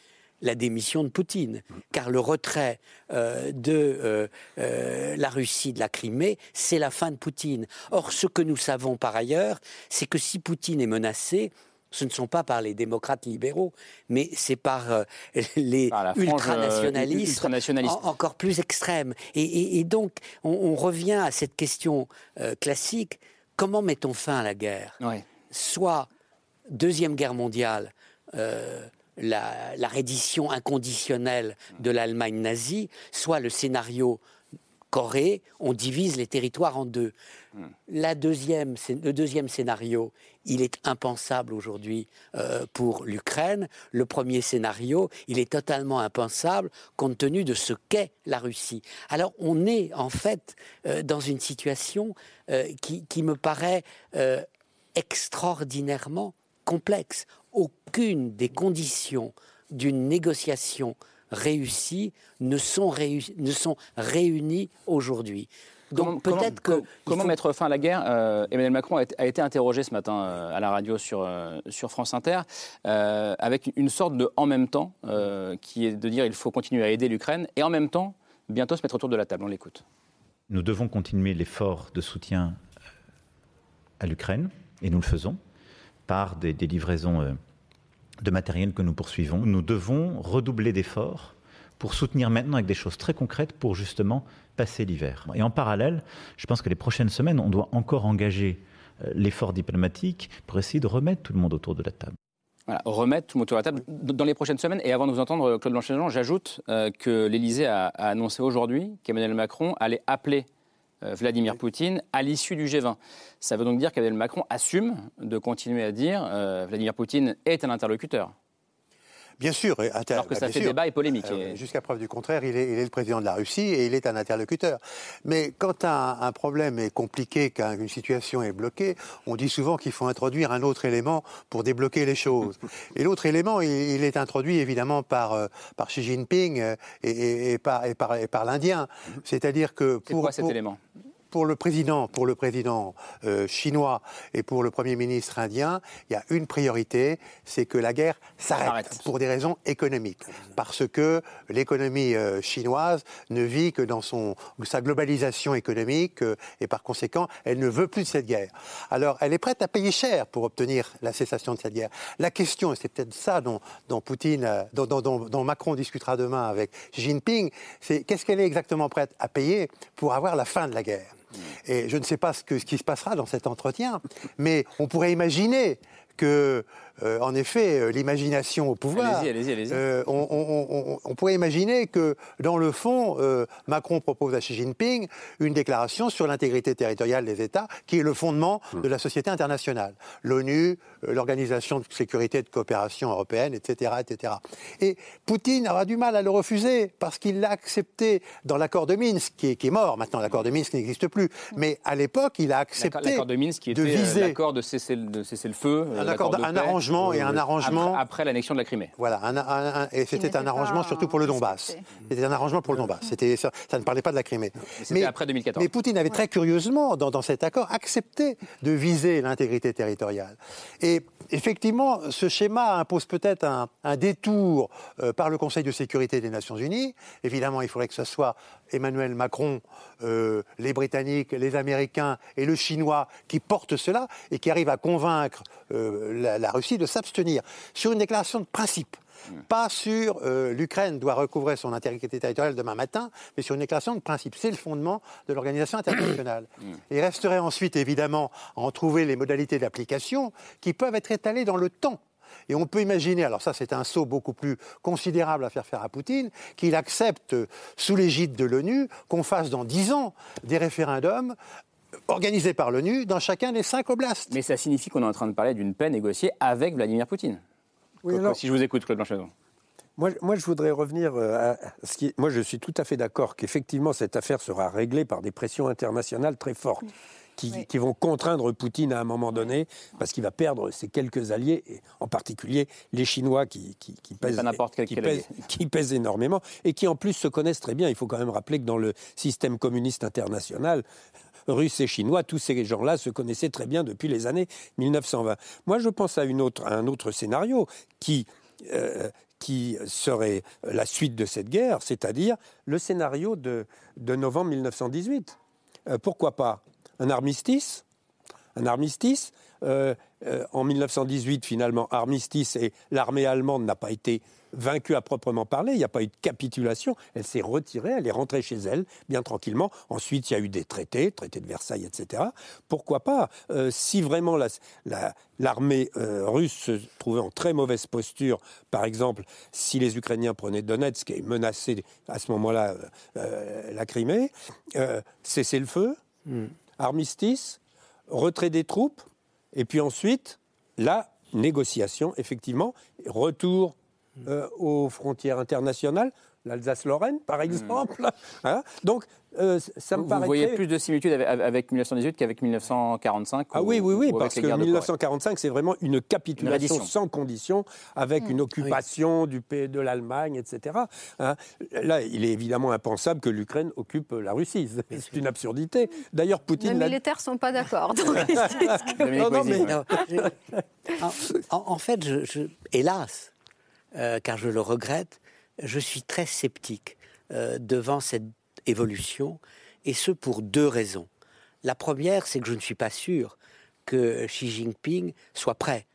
[SPEAKER 10] la démission de Poutine, car le retrait euh, de euh, euh, la Russie de la Crimée, c'est la fin de Poutine. Or, ce que nous savons par ailleurs, c'est que si Poutine est menacé, ce ne sont pas par les démocrates libéraux, mais c'est par (laughs) les ultranationalistes, encore plus extrêmes. Et, donc, on, revient à cette question classique. Comment mettons fin à la guerre? Soit Deuxième Guerre mondiale, la, reddition inconditionnelle de l'Allemagne nazie, soit le scénario Corée, on divise les territoires en deux. Hmm. La deuxième, le deuxième scénario, il est impensable aujourd'hui euh, pour l'Ukraine. Le premier scénario, il est totalement impensable compte tenu de ce qu'est la Russie. Alors on est en fait euh, dans une situation euh, qui, qui, me paraît extraordinairement complexe aucune des conditions d'une négociation réussie ne sont, ne sont réunies aujourd'hui.
[SPEAKER 1] Donc peut-être que comment mettre fin à la guerre? Euh, Emmanuel Macron a été, interrogé ce matin euh, à la radio sur euh, sur France Inter avec une sorte de en même temps qui est de dire il faut continuer à aider l'Ukraine et en même temps bientôt se mettre autour de la table. On l'écoute.
[SPEAKER 13] Nous devons continuer l'effort de soutien à l'Ukraine et nous le faisons par des, livraisons euh, de matériel que nous poursuivons. Nous devons redoubler d'efforts pour soutenir maintenant avec des choses très concrètes pour justement passer l'hiver. Et en parallèle, je pense que les prochaines semaines, on doit encore engager euh, l'effort diplomatique pour essayer de remettre tout le monde autour de la table.
[SPEAKER 1] Remettre tout le monde autour de la table dans les prochaines semaines. Et avant de vous entendre, Claude Blanchet-Jean, j'ajoute euh, que l'Élysée a, annoncé aujourd'hui qu'Emmanuel Macron allait appeler euh, Vladimir Poutine à l'issue du G20. Ça veut donc dire qu'Emmanuel Macron assume de continuer à dire euh, Vladimir Poutine est un interlocuteur.
[SPEAKER 11] Bien sûr.
[SPEAKER 1] Alors que ça
[SPEAKER 11] bah,
[SPEAKER 1] fait débat et polémique.
[SPEAKER 11] Jusqu'à preuve du contraire, il est, il est, le président de la Russie et il est un interlocuteur. Mais quand un, un problème est compliqué, qu'une situation est bloquée, on dit souvent qu'il faut introduire un autre élément pour débloquer les choses. (laughs) et l'autre élément, il, est introduit évidemment par, euh, par Xi Jinping euh, et, et, par, et par, par l'Indien. C'est-à-dire que
[SPEAKER 1] pour... Quoi cet élément?
[SPEAKER 11] Pour le président, pour le président euh, chinois et pour le premier ministre indien, il y a une priorité, c'est que la guerre s'arrête pour des raisons économiques, parce que l'économie euh, chinoise ne vit que dans son sa globalisation économique euh, et par conséquent, elle ne veut plus de cette guerre. Alors, elle est prête à payer cher pour obtenir la cessation de cette guerre. La question, et c'est peut-être ça dont, dont Poutine, dont, dont, dont, Macron discutera demain avec Xi Jinping, c'est qu'est-ce qu'elle est exactement prête à payer pour avoir la fin de la guerre? Et je ne sais pas ce qui se passera dans cet entretien, mais on pourrait imaginer que euh, en effet, euh, l'imagination au pouvoir.
[SPEAKER 1] Allez-y, allez-y, allez-y.
[SPEAKER 11] Euh, on, on, on, pourrait imaginer que, dans le fond, Macron propose à Xi Jinping une déclaration sur l'intégrité territoriale des États, qui est le fondement de la société internationale. L'ONU, l'Organisation de sécurité et de coopération européenne, etc., etc. Et Poutine aura du mal à le refuser parce qu'il l'a accepté dans l'accord de Minsk, qui est, qui est mort. Maintenant, l'accord de Minsk n'existe plus. Mais à l'époque, il a accepté
[SPEAKER 1] l'accord de Minsk, qui était
[SPEAKER 11] de viser
[SPEAKER 1] l'accord de cesser, de cesser le feu,
[SPEAKER 11] un, accord, un arrangement et un arrangement.
[SPEAKER 1] Après, après l'annexion de la Crimée.
[SPEAKER 11] Voilà, un, et c'était un arrangement surtout pour le Donbass. C'était un arrangement pour le Donbass. C'était, ça, ça, ne parlait pas de la Crimée.
[SPEAKER 1] Mais après 2014.
[SPEAKER 11] Mais Poutine avait très curieusement, dans, dans cet accord, accepté de viser l'intégrité territoriale. Et effectivement, ce schéma impose peut-être un, un, détour euh, par le Conseil de sécurité des Nations Unies. Évidemment, il faudrait que ce soit Emmanuel Macron, euh, les Britanniques, les Américains et le Chinois qui portent cela et qui arrivent à convaincre euh, la, la, Russie de s'abstenir sur une déclaration de principe. Pas sur euh, l'Ukraine doit recouvrer son intégrité territoriale demain matin, mais sur une déclaration de principe. C'est le fondement de l'organisation internationale. (coughs) Il resterait ensuite, évidemment, à en trouver les modalités d'application qui peuvent être étalées dans le temps. Et on peut imaginer, alors ça c'est un saut beaucoup plus considérable à faire faire à Poutine, qu'il accepte, sous l'égide de l'ONU, qu'on fasse dans dix ans des référendums organisés par l'ONU dans chacun des cinq oblasts.
[SPEAKER 1] Mais ça signifie qu'on est en train de parler d'une paix négociée avec Vladimir Poutine. Oui, alors, si je vous écoute, Claude Blanchardon.
[SPEAKER 7] Moi, moi, je voudrais revenir à ce qui. Moi, je suis tout à fait d'accord qu'effectivement, cette affaire sera réglée par des pressions internationales très fortes. Qui, oui. qui, vont contraindre Poutine à un moment donné, parce qu'il va perdre ses quelques alliés, et en particulier les Chinois qui, qui, qui pèsent, énormément, et qui en plus se connaissent très bien. Il faut quand même rappeler que dans le système communiste international, Russes et Chinois, tous ces gens-là se connaissaient très bien depuis les années 1920. Moi, je pense à, une autre, à un autre scénario qui, euh, qui serait la suite de cette guerre, c'est-à-dire le scénario de, de novembre 1918. Euh, pourquoi pas? Un armistice Un armistice euh, euh, en 1918, finalement, armistice et l'armée allemande n'a pas été vaincue à proprement parler. Il n'y a pas eu de capitulation. Elle s'est retirée, elle est rentrée chez elle, bien tranquillement. Ensuite, il y a eu des traités, traité de Versailles, etc. Pourquoi pas euh, Si vraiment l'armée la, la, russe se trouvait en très mauvaise posture, par exemple, si les Ukrainiens prenaient Donetsk et menaçaient à ce moment-là la Crimée, cesser le feu, mm. Armistice, retrait des troupes, et puis ensuite, la négociation, effectivement, retour euh, aux frontières internationales, l'Alsace-Lorraine, par exemple. Mmh. (laughs) Hein Donc, euh, ça me
[SPEAKER 1] vous,
[SPEAKER 7] paraît.
[SPEAKER 1] Vous voyez plus de similitudes avec, avec 1918 qu'avec 1945
[SPEAKER 7] Ah ou, oui, oui, oui, parce que 1945, c'est vraiment une capitulation une sans condition, avec mmh. une occupation oui. du pays de l'Allemagne, etc. Hein Là, il est évidemment impensable que l'Ukraine occupe la Russie. C'est une absurdité. D'ailleurs, Poutine.
[SPEAKER 6] Les militaires ne sont pas d'accord. (laughs)
[SPEAKER 10] non, non, mais... (laughs) non, je... en, en, fait, je, je... hélas, euh, car je le regrette, je suis très sceptique euh, devant cette évolution, et ce pour deux raisons. La première, c'est que je ne suis pas sûr que Xi Jinping soit prêt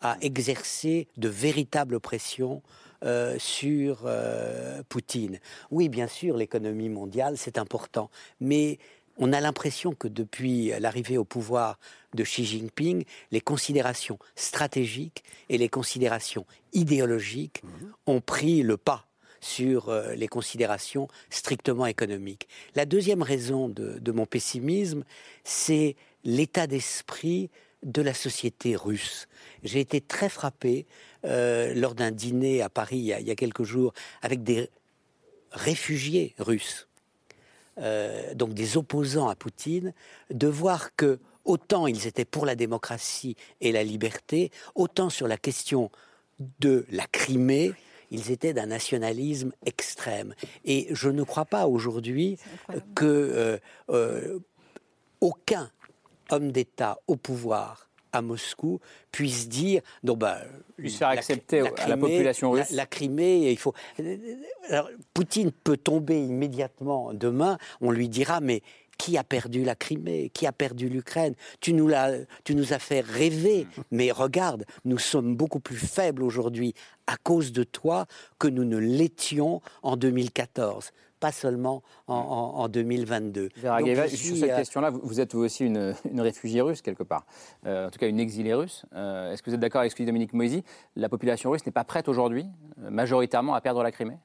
[SPEAKER 10] à exercer de véritables pressions euh, sur euh, Poutine. Oui, bien sûr, l'économie mondiale, c'est important, mais on a l'impression que depuis l'arrivée au pouvoir de Xi Jinping, les considérations stratégiques et les considérations idéologiques mmh. ont pris le pas sur euh, les considérations strictement économiques. La deuxième raison de, mon pessimisme, c'est l'état d'esprit de la société russe. J'ai été très frappé euh, lors d'un dîner à Paris il y, a, quelques jours avec des réfugiés russes, euh, donc des opposants à Poutine, de voir que autant ils étaient pour la démocratie et la liberté, autant sur la question de la Crimée, ils étaient d'un nationalisme extrême. Et je ne crois pas aujourd'hui que euh, euh, aucun homme d'État au pouvoir à Moscou puisse dire
[SPEAKER 1] non bah lui faire accepter à la population russe
[SPEAKER 10] la, Crimée il faut alors Poutine peut tomber immédiatement demain on lui dira mais qui a perdu la Crimée? Qui a perdu l'Ukraine? Tu, nous tu nous as fait rêver, mais regarde, nous sommes beaucoup plus faibles aujourd'hui à cause de toi que nous ne l'étions en 2014 pas seulement en, 2022.
[SPEAKER 1] Vera sur cette euh, question-là, vous êtes vous aussi une, réfugiée russe quelque part, euh, en tout cas une exilée russe. Euh, est-ce que vous êtes d'accord avec ce que dit Dominique Moisy? La population russe n'est pas prête aujourd'hui, majoritairement, à perdre la Crimée?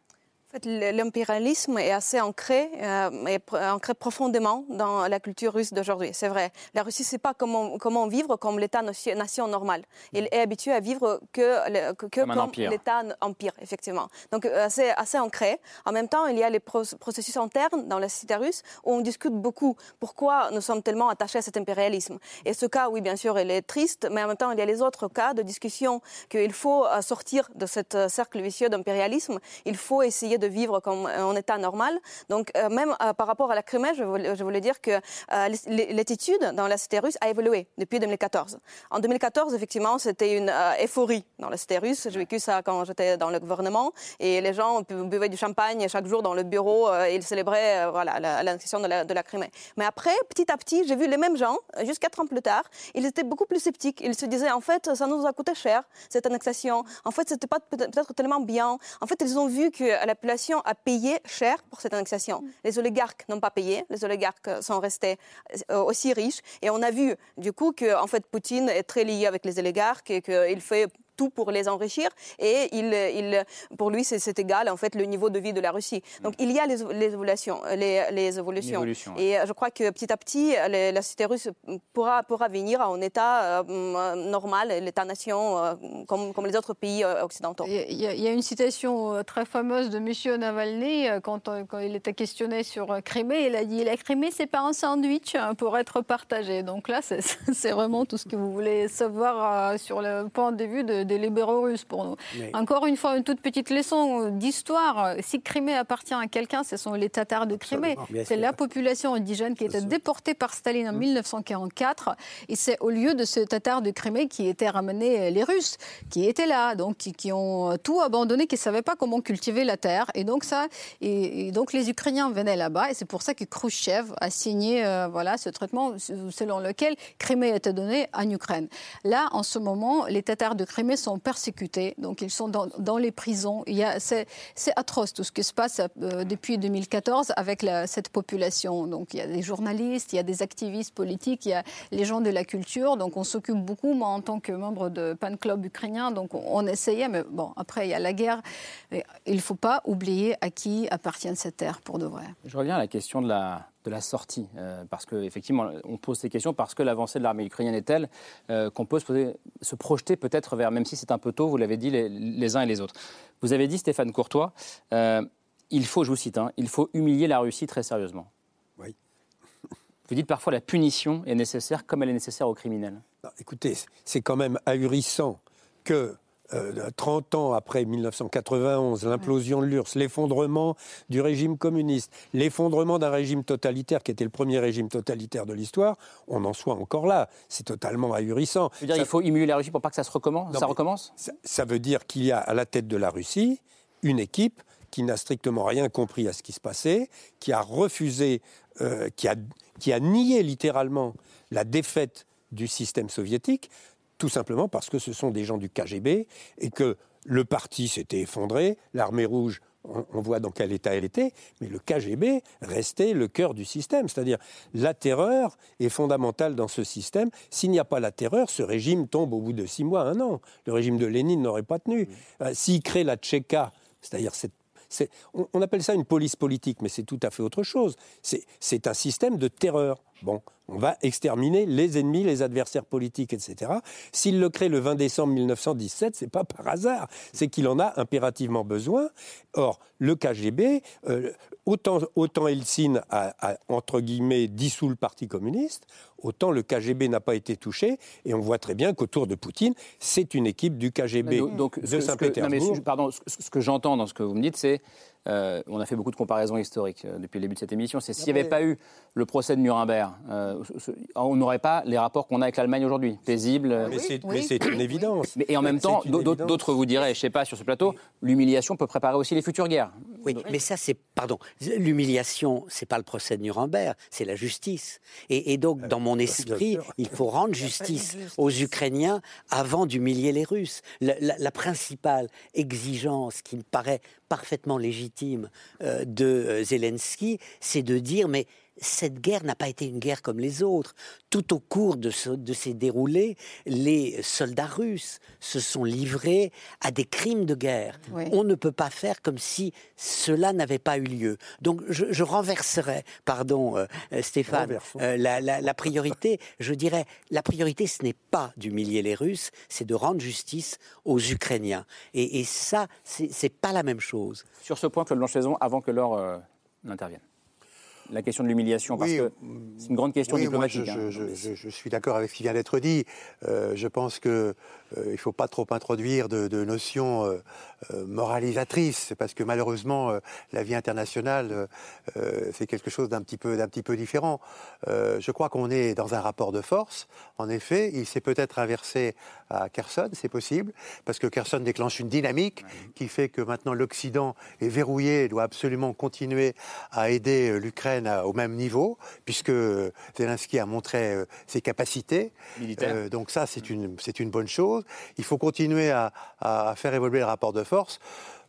[SPEAKER 8] L'impérialisme est assez ancré, euh, ancré profondément dans la culture russe d'aujourd'hui. C'est vrai. La Russie ne sait pas comment, comment vivre comme l'État-nation normal. Il est habitué à vivre que, que, comme, l'État-empire, effectivement. Donc, euh, assez, ancré. En même temps, il y a les processus internes dans la cité russe où on discute beaucoup pourquoi nous sommes tellement attachés à cet impérialisme? Et ce cas, oui, bien sûr, il est triste, mais en même temps, il y a les autres cas de discussion qu'il faut euh, sortir de ce cercle vicieux d'impérialisme. Il faut essayer de de vivre comme en état normal. Donc, euh, même euh, par rapport à la Crimée, je voulais, dire que euh, l'attitude dans la cité russe a évolué depuis 2014. En 2014, effectivement, c'était une euphorie dans la cité russe. J'ai vécu ça quand j'étais dans le gouvernement et les gens buvaient du champagne chaque jour dans le bureau et ils célébraient voilà, l'annexion de la, Crimée. Mais après, petit à petit, j'ai vu les mêmes gens, juste quatre ans plus tard, ils étaient beaucoup plus sceptiques. Ils se disaient, en fait, ça nous a coûté cher, cette annexation. En fait, c'était pas peut-être tellement bien. En fait, ils ont vu que la a payé cher pour cette annexation. Mm. Les oligarques n'ont pas payé, les oligarques sont restés euh, aussi riches. Et on a vu, du coup, que en fait, Poutine est très lié avec les oligarques et qu'il fait tout pour les enrichir et il, il, pour lui c'est égal en fait le niveau de vie de la Russie. Donc il y a les, évolutions, les, les évolutions. Et je crois que petit à petit la cité russe pourra, pourra venir en état euh, normal, l'état-nation euh, comme, comme, les autres pays euh, occidentaux.
[SPEAKER 6] Il y, a, il y, a, une citation très fameuse de M. Navalny quand, quand, il était questionné sur Crimée. Il a dit la Crimée c'est pas un sandwich hein, pour être partagé. Donc là (laughs) c'est vraiment tout ce que vous voulez savoir sur le point de vue de des libéraux russes pour nous. Encore une fois, une toute petite leçon d'histoire. Si Crimée appartient à quelqu'un, ce sont les Tatars de Crimée. C'est la population indigène qui était déportée par Staline en 1944. Mmh. Et c'est au lieu de ces Tatars de Crimée qui étaient ramenés les Russes, qui étaient là, donc qui, ont tout abandonné, qui ne savaient pas comment cultiver la terre. Et donc, ça, et, donc les Ukrainiens venaient là-bas. Et c'est pour ça que Khrushchev a signé euh, voilà, ce traitement selon lequel Crimée était donnée en Ukraine. Là, en ce moment, les Tatars de Crimée sont persécutés, donc ils sont dans, les prisons. C'est atroce tout ce qui se passe euh, depuis 2014 avec cette population. Donc il y a des journalistes, il y a des activistes politiques, il y a les gens de la culture. Donc on s'occupe beaucoup, moi en tant que membre de Pan Club ukrainien, donc on, essayait, mais bon, après il y a la guerre. Il ne faut pas oublier à qui appartient cette terre pour de vrai.
[SPEAKER 1] Je reviens à la question de la, de la sortie euh, Parce qu'effectivement, on pose ces questions parce que l'avancée de l'armée ukrainienne est telle euh, qu'on peut se, projeter peut-être vers, même si c'est un peu tôt, vous l'avez dit, les, uns et les autres. Vous avez dit, Stéphane Courtois, euh, il faut, je vous cite, hein, il faut humilier la Russie très sérieusement.
[SPEAKER 7] Oui. (laughs)
[SPEAKER 1] Vous dites parfois la punition est nécessaire comme elle est nécessaire aux criminels.
[SPEAKER 7] écoutez, c'est quand même ahurissant que 30 euh, ans après 1991, l'implosion de l'URSS, l'effondrement du régime communiste, l'effondrement d'un régime totalitaire qui était le premier régime totalitaire de l'histoire, on en soit encore là. C'est totalement ahurissant.
[SPEAKER 1] Ça veut dire qu'il faut immuler la Russie pour pas que ça se recommence, ça recommence?
[SPEAKER 7] ça veut dire qu'il y a à la tête de la Russie une équipe qui n'a strictement rien compris à ce qui se passait, qui a refusé, euh, qui, a, qui a nié littéralement la défaite du système soviétique, tout simplement parce que ce sont des gens du KGB et que le parti s'était effondré, l'armée rouge, on, voit dans quel état elle était, mais le KGB restait le cœur du système. C'est-à-dire la terreur est fondamentale dans ce système. S'il n'y a pas la terreur, ce régime tombe au bout de six mois, un an. Le régime de Lénine n'aurait pas tenu. Euh, s'il crée la Tchéka, c'est-à-dire on, appelle ça une police politique, mais c'est tout à fait autre chose. C'est un système de terreur. Bon, on va exterminer les ennemis, les adversaires politiques, etc. S'il le crée le 20 décembre 1917, c'est pas par hasard, c'est qu'il en a impérativement besoin. Or, le KGB, euh, autant, autant Helsinki a, a, entre guillemets, dissous le Parti communiste, autant le KGB n'a pas été touché. Et on voit très bien qu'autour de Poutine, c'est une équipe du KGB donc, de Saint-Pétersbourg.
[SPEAKER 1] Pardon, ce que j'entends dans ce que vous me dites, c'est euh, on a fait beaucoup de comparaisons historiques euh, depuis le début de cette émission. C'est s'il n'y avait pas eu le procès de Nuremberg, euh, on n'aurait pas les rapports qu'on a avec l'Allemagne aujourd'hui, paisibles.
[SPEAKER 7] Mais c'est une évidence.
[SPEAKER 1] Mais, et en même temps, d'autres vous diraient, je ne sais pas, sur ce plateau, l'humiliation peut préparer aussi les futures guerres.
[SPEAKER 10] Oui, mais ça, c'est. Pardon. L'humiliation, c'est pas le procès de Nuremberg, c'est la justice. Et, donc, dans mon esprit, il faut rendre (laughs) justice aux Ukrainiens avant d'humilier les Russes. la principale exigence qui me paraît parfaitement légitime euh, de euh, Zelensky, c'est de dire mais cette guerre n'a pas été une guerre comme les autres. Tout au cours de, ces déroulés, les soldats russes se sont livrés à des crimes de guerre. On ne peut pas faire comme si cela n'avait pas eu lieu. Donc je, renverserai, pardon euh, Stéphane, la, priorité. Je dirais, la priorité, ce n'est pas d'humilier les Russes, c'est de rendre justice aux Ukrainiens. Et, et ça, c'est pas la même chose.
[SPEAKER 1] Sur ce point, Claude Blanchaison, avant que l'or euh, n'intervienne la question de l'humiliation Parce que c'est une grande question diplomatique.
[SPEAKER 11] Moi, je, hein. je, suis d'accord avec ce qui vient d'être dit. Euh, je pense qu'il euh, ne faut pas trop introduire de, notions euh, moralisatrices, parce que malheureusement, la vie internationale, c'est quelque chose d'un petit, peu, petit peu différent. je crois qu'on est dans un rapport de force. En effet, il s'est peut-être inversé à Kherson, c'est possible, parce que Kherson déclenche une dynamique qui fait que maintenant l'Occident est verrouillé et doit absolument continuer à aider l'Ukraine au même niveau, puisque Zelensky a montré euh, ses capacités. Euh, donc ça, c'est une, une bonne chose. Il faut continuer à, faire évoluer le rapport de force.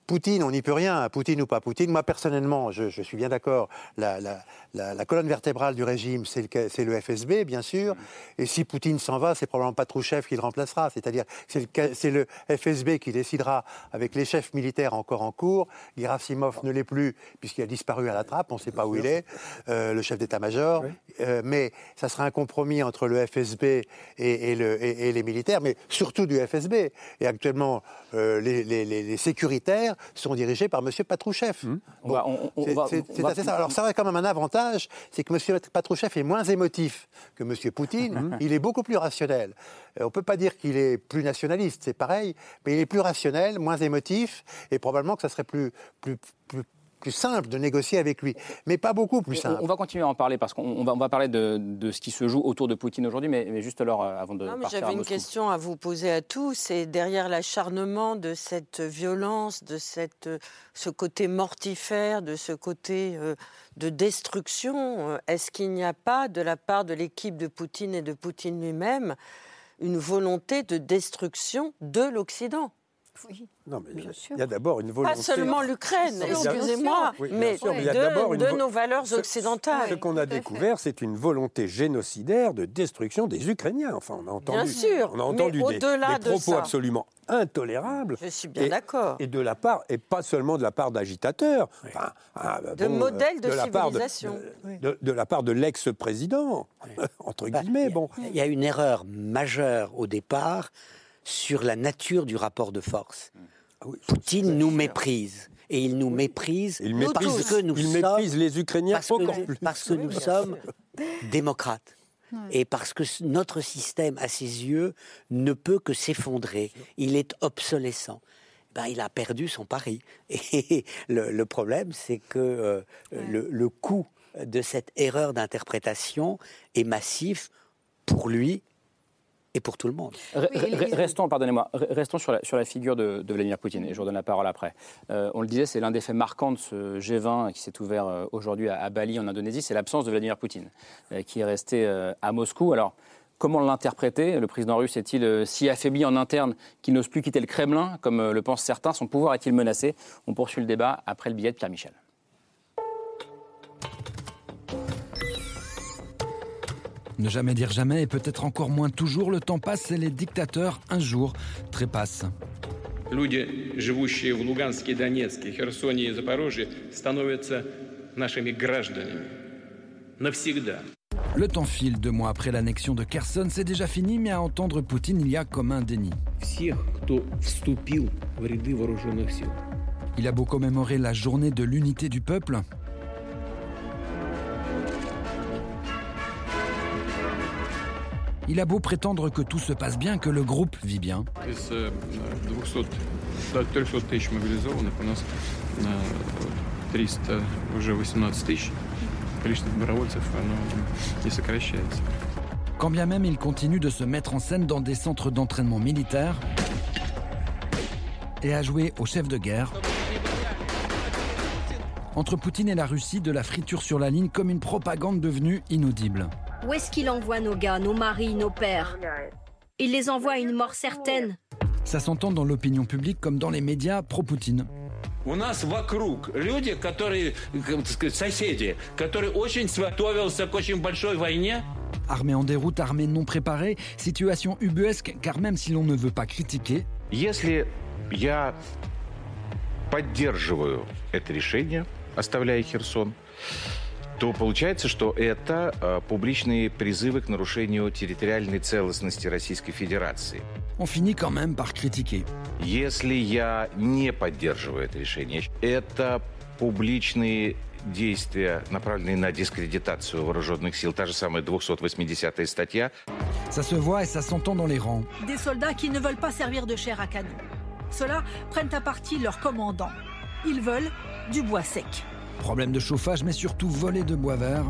[SPEAKER 11] Poutine, on n'y peut rien, Poutine ou pas Poutine. Moi, personnellement, je, suis bien d'accord, la, colonne vertébrale du régime, c'est le, FSB, bien sûr. Et si Poutine s'en va, c'est probablement pas Trouchev qui le remplacera. C'est-à-dire c'est le, FSB qui décidera, avec les chefs militaires encore en cours. Gerasimov ne l'est plus, puisqu'il a disparu à la trappe, on ne sait pas où il est, euh, le chef d'état-major. Euh, mais ça sera un compromis entre le FSB et, les militaires, mais surtout du FSB. Et actuellement, euh, les sécuritaires sont dirigés par M. Patrouchev. c'est assez ça. Alors ça aurait quand même un avantage, c'est que M. Patrouchev est moins émotif que M. Poutine. Mmh. Il est beaucoup plus rationnel. Euh, on ne peut pas dire qu'il est plus nationaliste, c'est pareil, mais il est plus rationnel, moins émotif, et probablement que ça serait plus, plus, plus plus simple de négocier avec lui, mais pas beaucoup plus simple.
[SPEAKER 1] On, va continuer à en parler parce qu'on va, on va, parler de, ce qui se joue autour de Poutine aujourd'hui, mais, juste alors euh, avant de.
[SPEAKER 12] J'avais une question à vous poser à tous. C'est derrière l'acharnement de cette violence, de cette, ce côté mortifère, de ce côté euh, de destruction, euh, est-ce qu'il n'y a pas de la part de l'équipe de Poutine et de Poutine lui-même une volonté de destruction de l'Occident?
[SPEAKER 7] Oui. Non, mais il y a d'abord une volonté.
[SPEAKER 12] Pas seulement l'Ukraine, excusez-moi, mais, de, nos valeurs occidentales.
[SPEAKER 7] Ce, qu'on a découvert, c'est une volonté génocidaire de destruction des Ukrainiens. Enfin, on a entendu,
[SPEAKER 12] bien sûr,
[SPEAKER 7] on a entendu des, propos absolument intolérables.
[SPEAKER 12] Je suis bien d'accord.
[SPEAKER 7] Et de la part, et pas seulement de la part d'agitateurs, enfin,
[SPEAKER 12] ah, de modèles de, civilisation.
[SPEAKER 7] de, la part de l'ex-président, (laughs) entre bah, guillemets. bon.
[SPEAKER 10] Il y a une erreur majeure au départ sur la nature du rapport de force. Ah Poutine nous méprise. Et il nous méprise,
[SPEAKER 7] il méprise parce que nous sommes, les Ukrainiens
[SPEAKER 10] parce que, nous sommes démocrates. Et parce que notre système, à ses yeux, ne peut que s'effondrer. Il est obsolescent. Ben, il a perdu son pari. (laughs) Et le, problème, c'est que euh, le, le coût de cette erreur d'interprétation est massif pour lui et pour tout le monde.
[SPEAKER 1] Restons, pardonnez-moi, restons sur la, sur la figure de, Vladimir Poutine, et je vous donne la parole après. Euh, on le disait, c'est l'un des faits marquants de ce G20 qui s'est ouvert euh, aujourd'hui à, Bali, en Indonésie, c'est l'absence de Vladimir Poutine, euh, qui est resté à Moscou. Alors, comment l'interpréter? Le président russe est-il si affaibli en interne qu'il n'ose plus quitter le Kremlin, comme le pensent certains Son pouvoir est-il menacé? On poursuit le débat après le billet de Pierre Michel.
[SPEAKER 14] Ne jamais dire jamais et peut-être encore moins toujours, le temps passe et les dictateurs, un jour, trépassent.
[SPEAKER 15] Люди, живущие в Луганске, Донецке, Херсоне и Запорожье, становятся нашими гражданами. Навсегда.
[SPEAKER 14] Le temps file, deux mois après l'annexion de Kherson, c'est déjà fini, mais à entendre Poutine, il y a comme un déni. Il a beau commémorer la journée de l'unité du peuple, Il a beau prétendre que tout se passe bien, que le groupe vit bien. Quand bien même il continue de se mettre en scène dans des centres d'entraînement militaire et à jouer au chef de guerre. Entre Poutine et la Russie, de la friture sur la ligne comme une propagande devenue inaudible.
[SPEAKER 16] Où est-ce qu'il envoie nos gars, nos maris, nos pères Il les envoie à une mort certaine.
[SPEAKER 14] Ça s'entend dans l'opinion publique comme dans les médias pro-Poutine.
[SPEAKER 15] У нас вокруг люди, которые, соседи, которые очень готовился к очень большой войне.
[SPEAKER 14] Armée en déroute, armée non préparée, situation ubuesque, car même si l'on ne veut pas critiquer...
[SPEAKER 17] Если я поддерживаю это решение, оставляя Херсон, то получается, что это э, публичные призывы к нарушению территориальной целостности Российской Федерации.
[SPEAKER 14] On finit quand même par critiquer.
[SPEAKER 17] Если я не поддерживаю это решение, это публичные действия, направленные на дискредитацию вооруженных сил. Та же самая 280-я статья.
[SPEAKER 14] Ça se voit et ça s'entend dans les rangs.
[SPEAKER 18] Des soldats qui ne veulent pas servir de chair à canon. Ceux-là prennent à partie leur commandant. Ils veulent du bois sec.
[SPEAKER 14] Problème de chauffage, mais surtout volet de bois vert.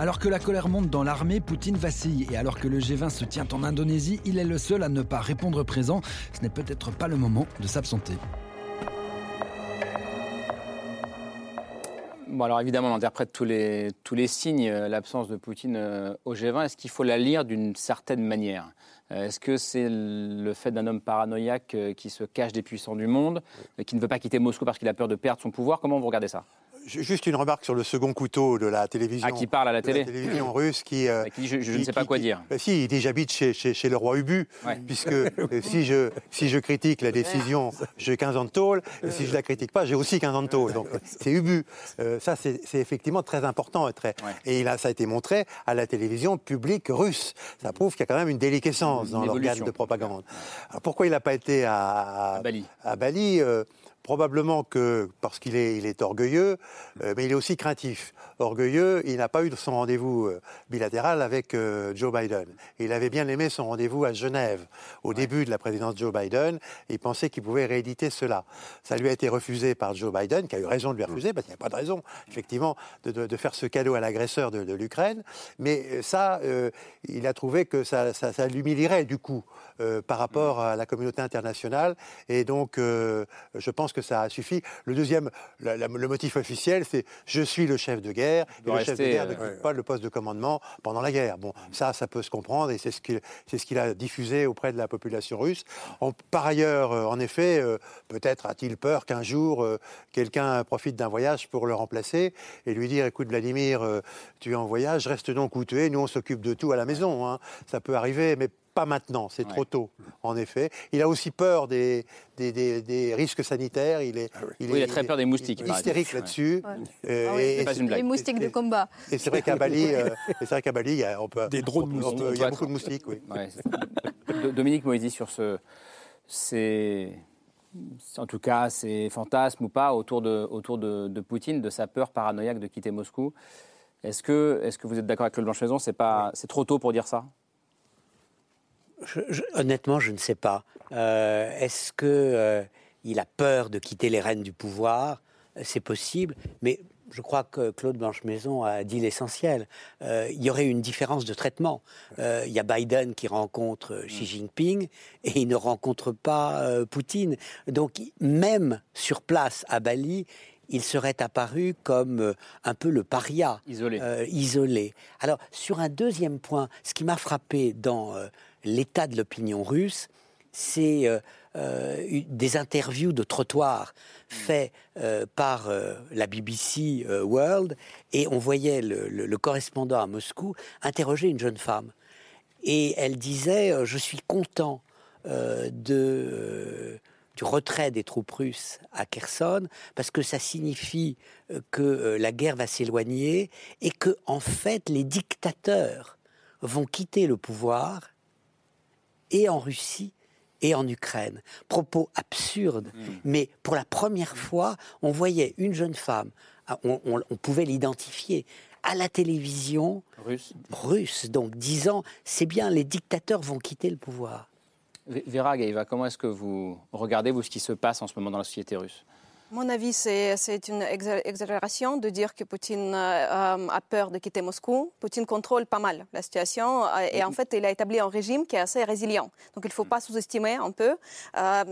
[SPEAKER 14] Alors que la colère monte dans l'armée, Poutine vacille. Et alors que le G20 se tient en Indonésie, il est le seul à ne pas répondre présent. Ce n'est peut-être pas le moment de s'absenter.
[SPEAKER 1] Bon, alors évidemment, on interprète tous les, tous les signes, euh, l'absence de Poutine euh, au G20. Est-ce qu'il faut la lire d'une certaine manière? euh, Est-ce que c'est le fait d'un homme paranoïaque qui se cache des puissants du monde, qui ne veut pas quitter Moscou parce qu'il a peur de perdre son pouvoir? Comment vous regardez ça?
[SPEAKER 11] Juste une remarque sur le second couteau de la télévision.
[SPEAKER 1] Ah, qui parle à la télé
[SPEAKER 11] télévision (clears throat) russe qui. Euh,
[SPEAKER 1] qui dit je, je ne sais pas quoi dire.
[SPEAKER 11] Bah, si, il dit j'habite chez, chez, chez, le roi Ubu, puisque (laughs) euh, si, je, si je critique la décision, j'ai 15 ans de tôle, et si je ne la critique pas, j'ai aussi 15 ans de tôle. Donc c'est Ubu. Euh, ça, c'est effectivement très important. Et, très, et il a, ça a été montré à la télévision publique russe. Ça prouve qu'il y a quand même une déliquescence dans l'organe de propagande. Alors pourquoi il n'a pas été à,
[SPEAKER 1] à Bali,
[SPEAKER 11] à Bali euh, Probablement que parce qu'il est, il est orgueilleux, euh, mais il est aussi craintif. Orgueilleux, il n'a pas eu son rendez-vous euh, bilatéral avec euh, Joe Biden. Il avait bien aimé son rendez-vous à Genève au début de la présidence de Joe Biden. Et il pensait qu'il pouvait rééditer cela. Ça lui a été refusé par Joe Biden, qui a eu raison de lui refuser, parce qu'il n'y a pas de raison, effectivement, de, de, de faire ce cadeau à l'agresseur de, de l'Ukraine. Mais ça, euh, il a trouvé que ça, ça, ça l'humilierait du coup par rapport à la communauté internationale. Et donc, je pense que ça a suffi. Le deuxième, la, la, le motif officiel, c'est je suis le chef de guerre. Et le chef de guerre ne quitte ouais. pas le poste de commandement pendant la guerre. Bon, ça, ça peut se comprendre et c'est ce qu'il ce qu'il a diffusé auprès de la population russe. En, par ailleurs, euh, en effet, euh, peut-être a-t-il peur qu'un jour euh, quelqu'un profite d'un voyage pour le remplacer et lui dire écoute Vladimir, tu es en voyage, reste donc où tu es, nous on s'occupe de tout à la maison. Hein. Ça peut arriver, mais pas maintenant, c'est ouais. trop tôt, en effet. Il a aussi peur des, des, des, des risques sanitaires. Il, est,
[SPEAKER 1] ah oui. il, oui, est, il a très peur des moustiques.
[SPEAKER 11] Il est hystérique là-dessus.
[SPEAKER 6] Ouais. Euh, ah oui, et, pas une blague. Les moustiques de combat.
[SPEAKER 11] Et c'est vrai qu'à Bali, euh, (laughs) c'est vrai qu'à Bali, il y a, on peut,
[SPEAKER 7] des drones de moustiques.
[SPEAKER 11] il y a beaucoup de moustiques, oui.
[SPEAKER 1] Dominique Moïse sur ce, c'est en tout cas, ces fantasmes ou pas autour de, autour de, de Poutine, de sa peur paranoïaque de quitter Moscou. Est-ce que, est que vous êtes d'accord avec Claude Blanchemaison C'est pas, c'est trop tôt pour dire ça?
[SPEAKER 10] Je, je, honnêtement, je ne sais pas. Euh, Est-ce que euh, il a peur de quitter les rênes du pouvoir? C'est possible, mais je crois que Claude Blanchemaison a dit l'essentiel. Euh, il y aurait une différence de traitement. Euh, il y a Biden qui rencontre Xi Jinping et il ne rencontre pas euh, Poutine. Donc même sur place à Bali, il serait apparu comme un peu le paria,
[SPEAKER 1] isolé.
[SPEAKER 10] Isolé. Alors, sur un deuxième point, ce qui m'a frappé dans l'état de l'opinion russe, c'est euh, des interviews de trottoir faites par la BBC World, et on voyait le, correspondant à Moscou interroger une jeune femme. Et elle disait, je suis content du retrait des troupes russes à Kherson, parce que ça signifie euh, que euh, la guerre va s'éloigner et que, en fait, les dictateurs vont quitter le pouvoir et en Russie et en Ukraine. Propos absurdes, mm. mais pour la première fois, on voyait une jeune femme, ah, on, on pouvait l'identifier à la télévision
[SPEAKER 1] russe,
[SPEAKER 10] russe donc disant c'est bien, les dictateurs vont quitter le pouvoir.
[SPEAKER 1] Vera Gaïva, comment est-ce que vous regardez, vous, ce qui se passe en ce moment dans la société russe?
[SPEAKER 8] Mon avis, c'est une exagération de dire que Poutine euh, a peur de quitter Moscou. Poutine contrôle pas mal la situation euh, et en fait, il a établi un régime qui est assez résilient. Donc, il ne faut pas sous-estimer un peu. Euh,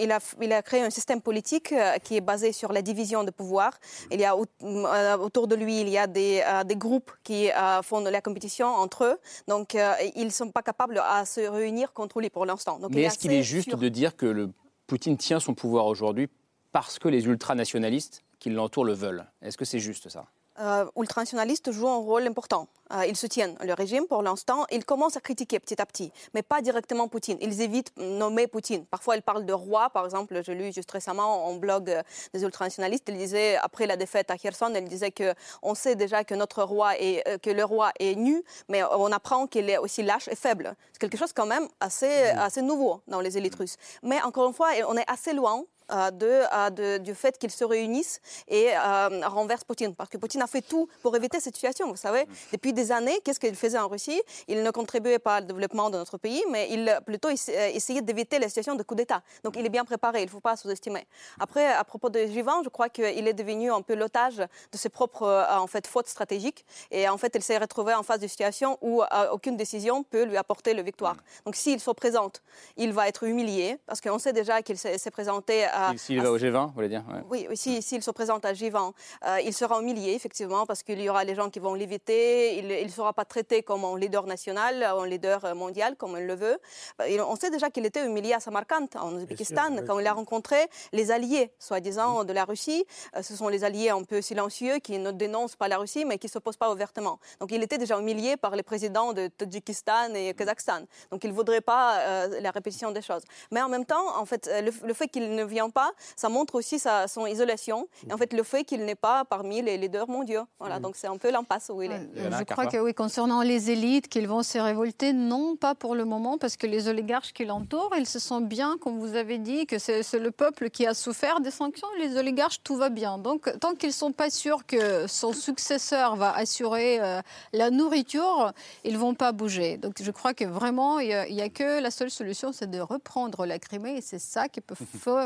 [SPEAKER 8] il, a, il, a, créé un système politique qui est basé sur la division de pouvoir. Il y a autour de lui, il y a des, des groupes qui font la compétition entre eux. Donc, ils ne sont pas capables à se réunir contre lui pour l'instant.
[SPEAKER 1] Mais est-ce qu'il est juste de dire que le Poutine tient son pouvoir aujourd'hui parce que les ultranationalistes qui l'entourent le veulent. Est-ce que c'est juste ça?
[SPEAKER 8] Euh, ultranationalistes jouent un rôle important. Euh, ils soutiennent le régime pour l'instant. Ils commencent à critiquer petit à petit, mais pas directement Poutine. Ils évitent de nommer Poutine. Parfois, ils parlent de roi. Par exemple, j'ai lu juste récemment en blog euh, des ultranationalistes. Ils disaient, après la défaite à Kherson, ils disaient qu'on sait déjà que notre roi est, euh, que le roi est nu, mais on apprend qu'il est aussi lâche et faible. C'est quelque chose quand même assez, assez nouveau dans les élites russes. Mais encore une fois, on est assez loin euh, euh, de, du fait qu'ils se réunissent et euh, renversent Poutine. Parce que Poutine a fait tout pour éviter cette situation. Vous savez, depuis des années, qu'est-ce qu'il faisait en Russie? Il ne contribuait pas au développement de notre pays, mais il plutôt essayait d'éviter la situation de coup d'État. Donc il est bien préparé, il ne faut pas sous-estimer. Après, à propos de Jivan, je crois qu'il est devenu un peu l'otage de ses propres en fait, fautes stratégiques. Et en fait, il s'est retrouvé en face de situation où aucune décision peut lui apporter le victoire. Donc s'il se présente, il va être humilié, parce qu'on sait déjà qu'il s'est présenté
[SPEAKER 1] s'il va au G20, vous voulez dire
[SPEAKER 8] Oui, s'il se présente à G20, euh, il sera humilié, effectivement, parce qu'il y aura les gens qui vont l'éviter. Il ne sera pas traité comme un leader national, un leader mondial, comme il le veut. Euh, on sait déjà qu'il était humilié à Samarkand, en Ouzbékistan, quand il a rencontré les alliés, soi-disant, de la Russie. Euh, ce sont les alliés un peu silencieux qui ne dénoncent pas la Russie, mais qui ne s'opposent pas ouvertement. Donc il était déjà humilié par les présidents de Tadjikistan et Kazakhstan. Donc il ne voudrait pas la répétition des choses. Mais en même temps, en fait, le fait qu'il ne vient pas, ça montre aussi sa, son isolation. Et en fait, le fait qu'il n'est pas parmi les leaders mondiaux. Voilà, mm. donc c'est un peu l'impasse où il est.
[SPEAKER 6] je crois que oui, concernant les élites, qu'ils vont se révolter, non, pas pour le moment, parce que les oligarches qui l'entourent, ils se sentent bien, comme vous avez dit, que c'est le peuple qui a souffert des sanctions. Les oligarches, tout va bien. Donc, tant qu'ils ne sont pas sûrs que son successeur va assurer euh, la nourriture, ils ne vont pas bouger. Donc, je crois que vraiment, il n'y a, a, que la seule solution, c'est de reprendre la Crimée, et c'est ça qui peut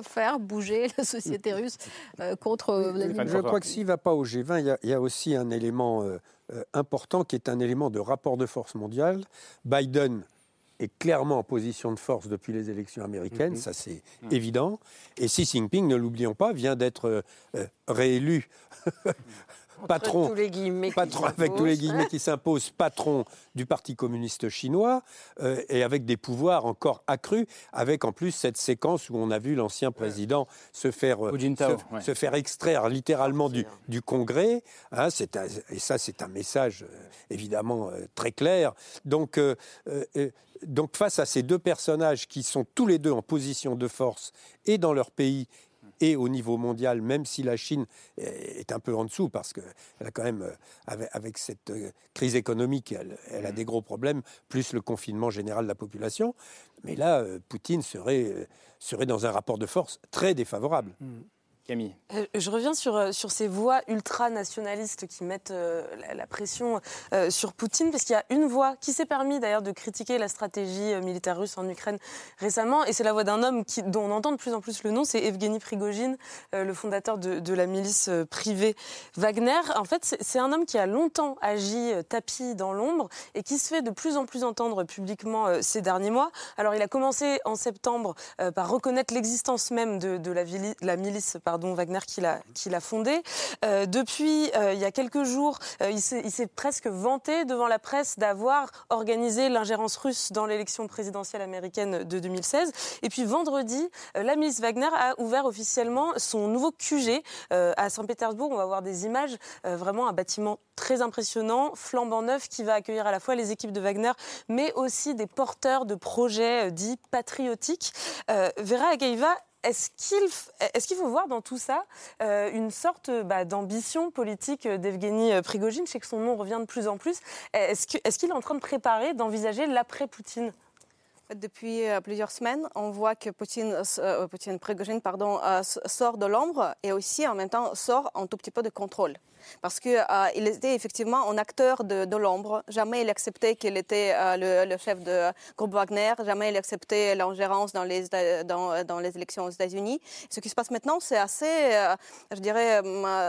[SPEAKER 6] faire bouger la société (laughs) russe euh, contre Vladimir
[SPEAKER 7] Je crois que s'il ne va pas au G20, il y, a aussi un élément euh, euh, important qui est un élément de rapport de force mondial. Biden est clairement en position de force depuis les élections américaines, mhm. ça c'est mhm. évident. Et Xi Jinping, ne l'oublions pas, vient d'être réélu (laughs) patron, patron avec tous les guillemets qui s'imposent, patron du Parti communiste chinois, euh, et avec des pouvoirs encore accrus, avec en plus cette séquence où on a vu l'ancien président se faire, euh, se, faire extraire littéralement du, du Congrès. Hein, et ça, c'est un message euh, évidemment très clair. Donc, donc face à ces deux personnages qui sont tous les deux en position de force et dans leur pays et au niveau mondial, même si la Chine est un peu en dessous, parce qu'elle a quand même, euh, avec, cette euh, crise économique, elle, a mm. des gros problèmes, plus le confinement général de la population. Mais là, euh, Poutine serait, serait dans un rapport de force très défavorable. Mm.
[SPEAKER 1] Camille.
[SPEAKER 9] Euh, je reviens sur, euh, sur ces voix ultra-nationalistes qui mettent euh, la, pression sur Poutine, parce qu'il y a une voix qui s'est permis d'ailleurs de critiquer la stratégie militaire russe en Ukraine récemment, et c'est la voix d'un homme dont on entend de plus en plus le nom, c'est Evgeny Prigogine, le fondateur de, la milice privée Wagner. En fait, c'est un homme qui a longtemps agi tapis dans l'ombre et qui se fait de plus en plus entendre publiquement ces derniers mois. Alors, il a commencé en septembre par reconnaître l'existence même de, la milice pardon, Wagner qui l'a fondé. Euh, depuis, euh, il y a quelques jours, euh, il s'est presque vanté devant la presse d'avoir organisé l'ingérence russe dans l'élection présidentielle américaine de 2016. Et puis vendredi, la milice Wagner a ouvert officiellement son nouveau QG à Saint-Pétersbourg. On va voir des images, vraiment un bâtiment très impressionnant, flambant neuf, qui va accueillir à la fois les équipes de Wagner, mais aussi des porteurs de projets dits patriotiques. Vera Agaiva, est-ce qu'il faut voir dans tout ça euh, une sorte bah, d'ambition politique d'Evgeny Prigogine? Je sais que son nom revient de plus en plus. Est-ce qu'il est, est en train de préparer, d'envisager l'après-Poutine?
[SPEAKER 8] Depuis plusieurs semaines, on voit que Poutine, euh, Poutine Prigogine pardon, euh, sort de l'ombre et aussi en même temps sort un tout petit peu de contrôle parce qu'il euh, était effectivement un acteur de, l'ombre. Jamais il acceptait qu'il était euh, le, chef de groupe Wagner, jamais il acceptait l'ingérence dans les, dans, dans, les élections aux États-Unis. Ce qui se passe maintenant, c'est assez, euh, je dirais,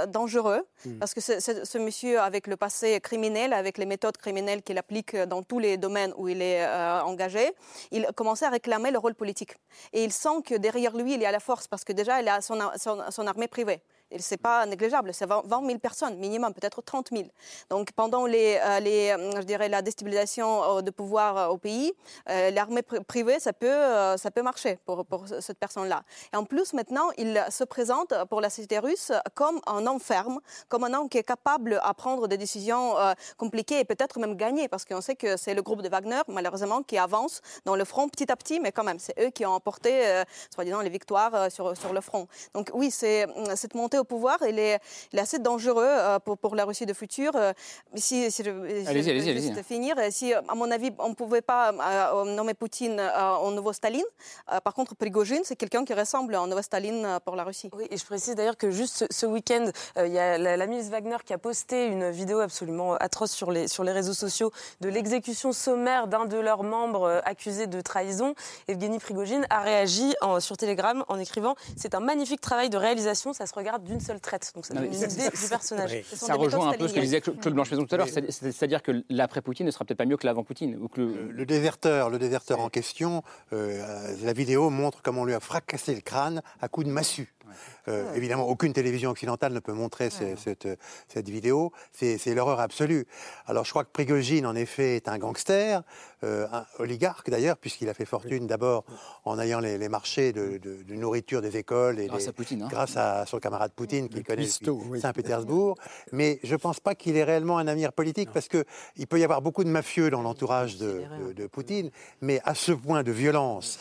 [SPEAKER 8] dangereux, hmm. parce que ce monsieur, avec le passé criminel, avec les méthodes criminelles qu'il applique dans tous les domaines où il est engagé, il commençait à réclamer le rôle politique. Et il sent que derrière lui, il y a la force, parce que déjà, il a son, son armée privée. Ce n'est pas négligeable, c'est 20 000 personnes minimum, peut-être 30 000. Donc pendant les, euh, euh, je dirais la déstabilisation euh, de pouvoir au pays, l'armée privée, ça peut, ça peut marcher pour, pour cette personne-là. Et en plus, maintenant, il se présente pour la société russe comme un homme ferme, comme un homme qui est capable à prendre des décisions compliquées et peut-être même gagner, parce qu'on sait que c'est le groupe de Wagner, malheureusement, qui avance dans le front petit à petit, mais quand même, c'est eux qui ont emporté, soi-disant, les victoires sur, sur le front. Donc oui, c'est cette montée au pouvoir, il est, il est assez dangereux euh, pour, pour, la Russie de futur. Euh, si, si je,
[SPEAKER 1] allez-y, allez-y,
[SPEAKER 8] allez finir, si à mon avis on ne pouvait pas euh, nommer Poutine en nouveau Staline, par contre Prigogine, c'est quelqu'un qui ressemble à un nouveau Staline pour la Russie.
[SPEAKER 9] Oui, et je précise d'ailleurs que juste ce, week-end, il y a la, ministre Wagner qui a posté une vidéo absolument atroce sur les, sur les réseaux sociaux de l'exécution sommaire d'un de leurs membres accusé de trahison. Evgeny Prigogine a réagi en, sur Telegram en écrivant C'est un magnifique travail de réalisation, ça se regarde d'une seule traite. Donc ça donne une idée du personnage.
[SPEAKER 1] Ça rejoint un peu ce que disait Claude Blanche-Maison tout à l'heure, c'est-à-dire que l'après-Poutine ne sera peut-être pas mieux que l'avant-Poutine. Ou que
[SPEAKER 11] le... déserteur, le déserteur en question, euh, la vidéo montre comment on lui a fracassé le crâne à coups de massue. Euh, évidemment, aucune télévision occidentale ne peut montrer cette, cette, vidéo. C'est l'horreur absolue. Alors, je crois que Prigogine, en effet, est un gangster, euh, un oligarque d'ailleurs, puisqu'il a fait fortune d'abord en ayant les, marchés de, nourriture des écoles et
[SPEAKER 1] grâce, à, Poutine, hein.
[SPEAKER 11] grâce à son camarade Poutine qui connaît Saint-Pétersbourg. Mais je ne pense pas qu'il est réellement un avenir politique parce que il peut y avoir beaucoup de mafieux dans l'entourage de, Poutine, mais à ce point de violence,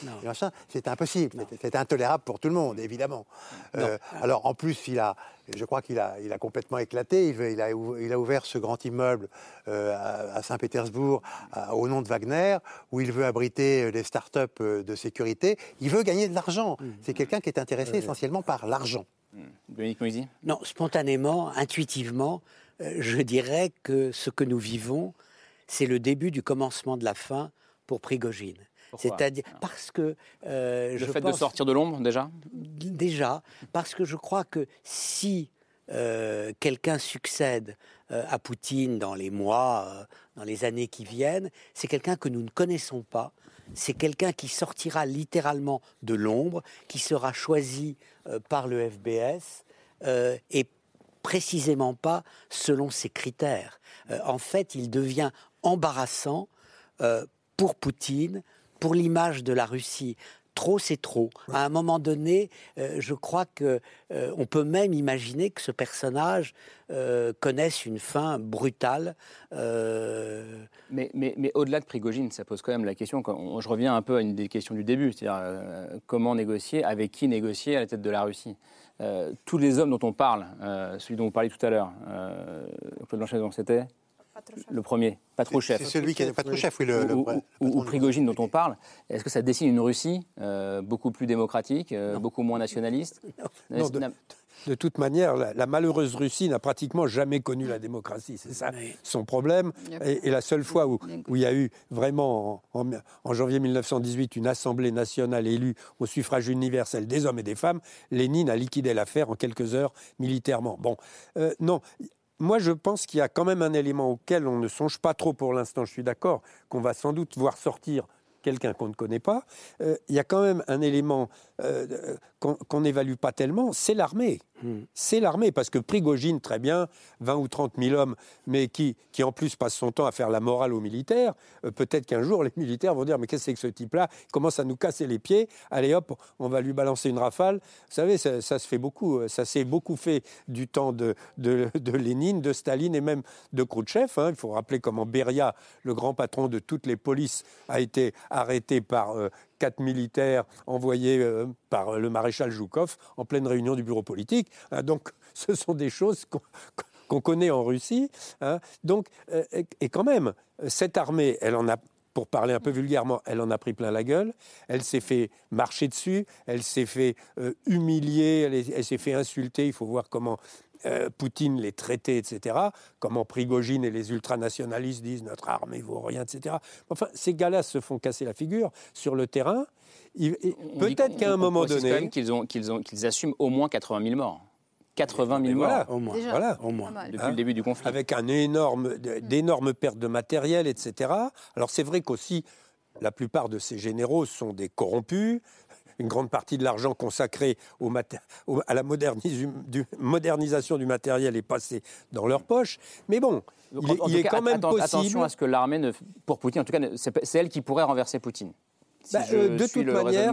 [SPEAKER 11] c'est impossible. C'est intolérable pour tout le monde, évidemment. Euh, alors en plus, il a, je crois qu'il a, il a complètement éclaté. Il, il, a, il, a, ouvert ce grand immeuble euh, à, Saint-Pétersbourg au nom de Wagner, où il veut abriter des start-up euh, de sécurité. Il veut gagner de l'argent. Mmh. C'est quelqu'un qui est intéressé essentiellement par l'argent.
[SPEAKER 1] Mmh.
[SPEAKER 10] Non, spontanément, intuitivement, je dirais que ce que nous vivons, c'est le début du commencement de la fin pour Prigogine. C'est-à-dire parce que
[SPEAKER 1] euh, le fait de sortir de l'ombre déjà.
[SPEAKER 10] Déjà, parce que je crois que si euh, quelqu'un succède euh, à Poutine dans les mois, dans les années qui viennent, c'est quelqu'un que nous ne connaissons pas. C'est quelqu'un qui sortira littéralement de l'ombre, qui sera choisi par le FBS et précisément pas selon ses critères. en fait, il devient embarrassant pour Poutine, pour l'image de la Russie. Trop, c'est trop. À un moment donné, euh, je crois que euh, on peut même imaginer que ce personnage euh, connaisse une fin brutale.
[SPEAKER 1] Mais, mais, mais au-delà de Prigogine, ça pose quand même la question. Quand je reviens un peu à une des questions du début, c'est-à-dire comment négocier, avec qui négocier à la tête de la Russie. tous les hommes dont on parle, celui dont vous parliez tout à l'heure, Claude Blanchet, c'était le premier, pas trop chef.
[SPEAKER 11] C'est celui qui est pas trop chef, oui.
[SPEAKER 1] Le, ou, Prigogine dont on parle. Est-ce que ça dessine une Russie euh, beaucoup plus démocratique, euh, beaucoup moins nationaliste? (laughs)
[SPEAKER 7] Non, de, toute manière, la, malheureuse Russie n'a pratiquement jamais connu la démocratie. C'est ça son problème. Et, la seule fois où, où, il y a eu vraiment, en, janvier 1918, une assemblée nationale élue au suffrage universel des hommes et des femmes, Lénine a liquidé l'affaire en quelques heures militairement. Bon, euh, non, moi, je pense qu'il y a quand même un élément auquel on ne songe pas trop pour l'instant. Je suis d'accord qu'on va sans doute voir sortir quelqu'un qu'on ne connaît pas. Euh, il y a quand même un élément euh, qu'on n'évalue pas tellement, c'est l'armée. Hmm. C'est l'armée, parce que Prigogine, très bien, 20 ou 30 000 hommes, mais qui, qui en plus passe son temps à faire la morale aux militaires, euh, peut-être qu'un jour (laughs) les militaires vont dire Mais qu'est-ce que c'est que ce type-là? Il commence à nous casser les pieds, allez hop, on va lui balancer une rafale. Vous savez, ça, se fait beaucoup, ça s'est beaucoup fait du temps de, de, Lénine, de Staline et même de Khrouchtchev. Hein. Il faut rappeler comment Beria, le grand patron de toutes les polices, a été arrêté par quatre militaires envoyés euh, par le maréchal Joukov en pleine réunion du bureau politique. Hein. donc, (laughs) ce sont des choses (laughs) qu'on connaît en Russie. Hein. donc, euh, et quand même, cette armée, elle en a pour parler un peu vulgairement, elle en a pris plein la gueule. Elle s'est fait marcher dessus, elle s'est fait euh, humilier, elle, s'est fait insulter. Il faut voir comment euh, Poutine les traitait, etc. Comment Prigogine et les ultranationalistes disent notre armée vaut rien, etc. Enfin, ces gars-là se font casser la figure sur le terrain. Peut-être qu'à un moment donné.
[SPEAKER 1] qu'ils qu'ils assument au moins 80 000 morts. 80 000 morts.
[SPEAKER 7] Au moins. voilà,
[SPEAKER 1] au moins. Depuis le début du conflit.
[SPEAKER 7] Avec un énorme, d'énormes pertes de matériel, etc. Alors c'est vrai qu'aussi, la plupart de ces généraux sont des corrompus. Une grande partie de l'argent consacré au à la modernisation du matériel est passé dans leur poche. Mais bon, il, est, quand même possible.
[SPEAKER 1] Attention à ce que l'armée, pour Poutine, en tout cas, c'est elle qui pourrait renverser Poutine.
[SPEAKER 7] Bah, euh, de toute manière,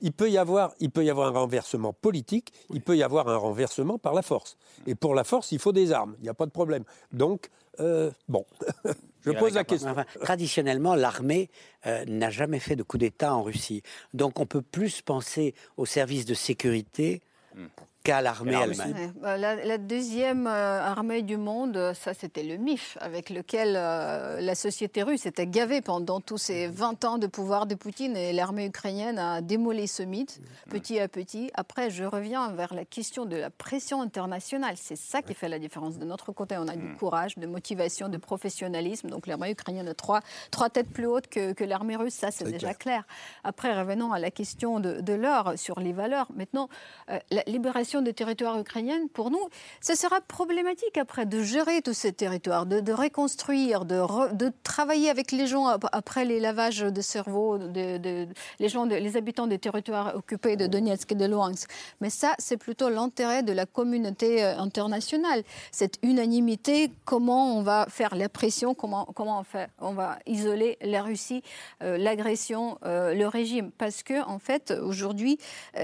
[SPEAKER 7] il peut, y avoir, il peut y avoir un renversement politique, il peut y avoir un renversement par la force. Et pour la force, il faut des armes, il n'y a pas de problème. Donc, euh, bon, (laughs) je pose la question.
[SPEAKER 10] traditionnellement, l'armée euh, n'a jamais fait de coup d'État en Russie. Donc on peut plus penser aux services de sécurité hmm qu'à l'armée allemande.
[SPEAKER 6] Bah, la, deuxième euh, armée du monde, ça c'était le MIF, avec lequel euh, la société russe était gavée pendant tous ces 20 ans de pouvoir de Poutine et l'armée ukrainienne a démolé ce mythe petit à petit. Après, je reviens vers la question de la pression internationale. C'est ça qui fait la différence. De notre côté, on a du courage, de motivation, de professionnalisme. Donc l'armée ukrainienne a trois, trois têtes plus hautes que, que l'armée russe, ça c'est déjà clair. Après, revenons à la question de, de l'or sur les valeurs. Maintenant, euh, la libération des territoires ukrainiens, pour nous, ce sera problématique après de gérer tous ces territoires, de, reconstruire, de, travailler avec les gens après les lavages de cerveau, de, les, gens, les habitants des territoires occupés de Donetsk et de Luhansk. Mais ça, c'est plutôt l'intérêt de la communauté euh, internationale. Cette unanimité, comment on va faire la pression, comment, on, va isoler la Russie, euh, l'agression, euh, le régime. Parce que, en fait, aujourd'hui,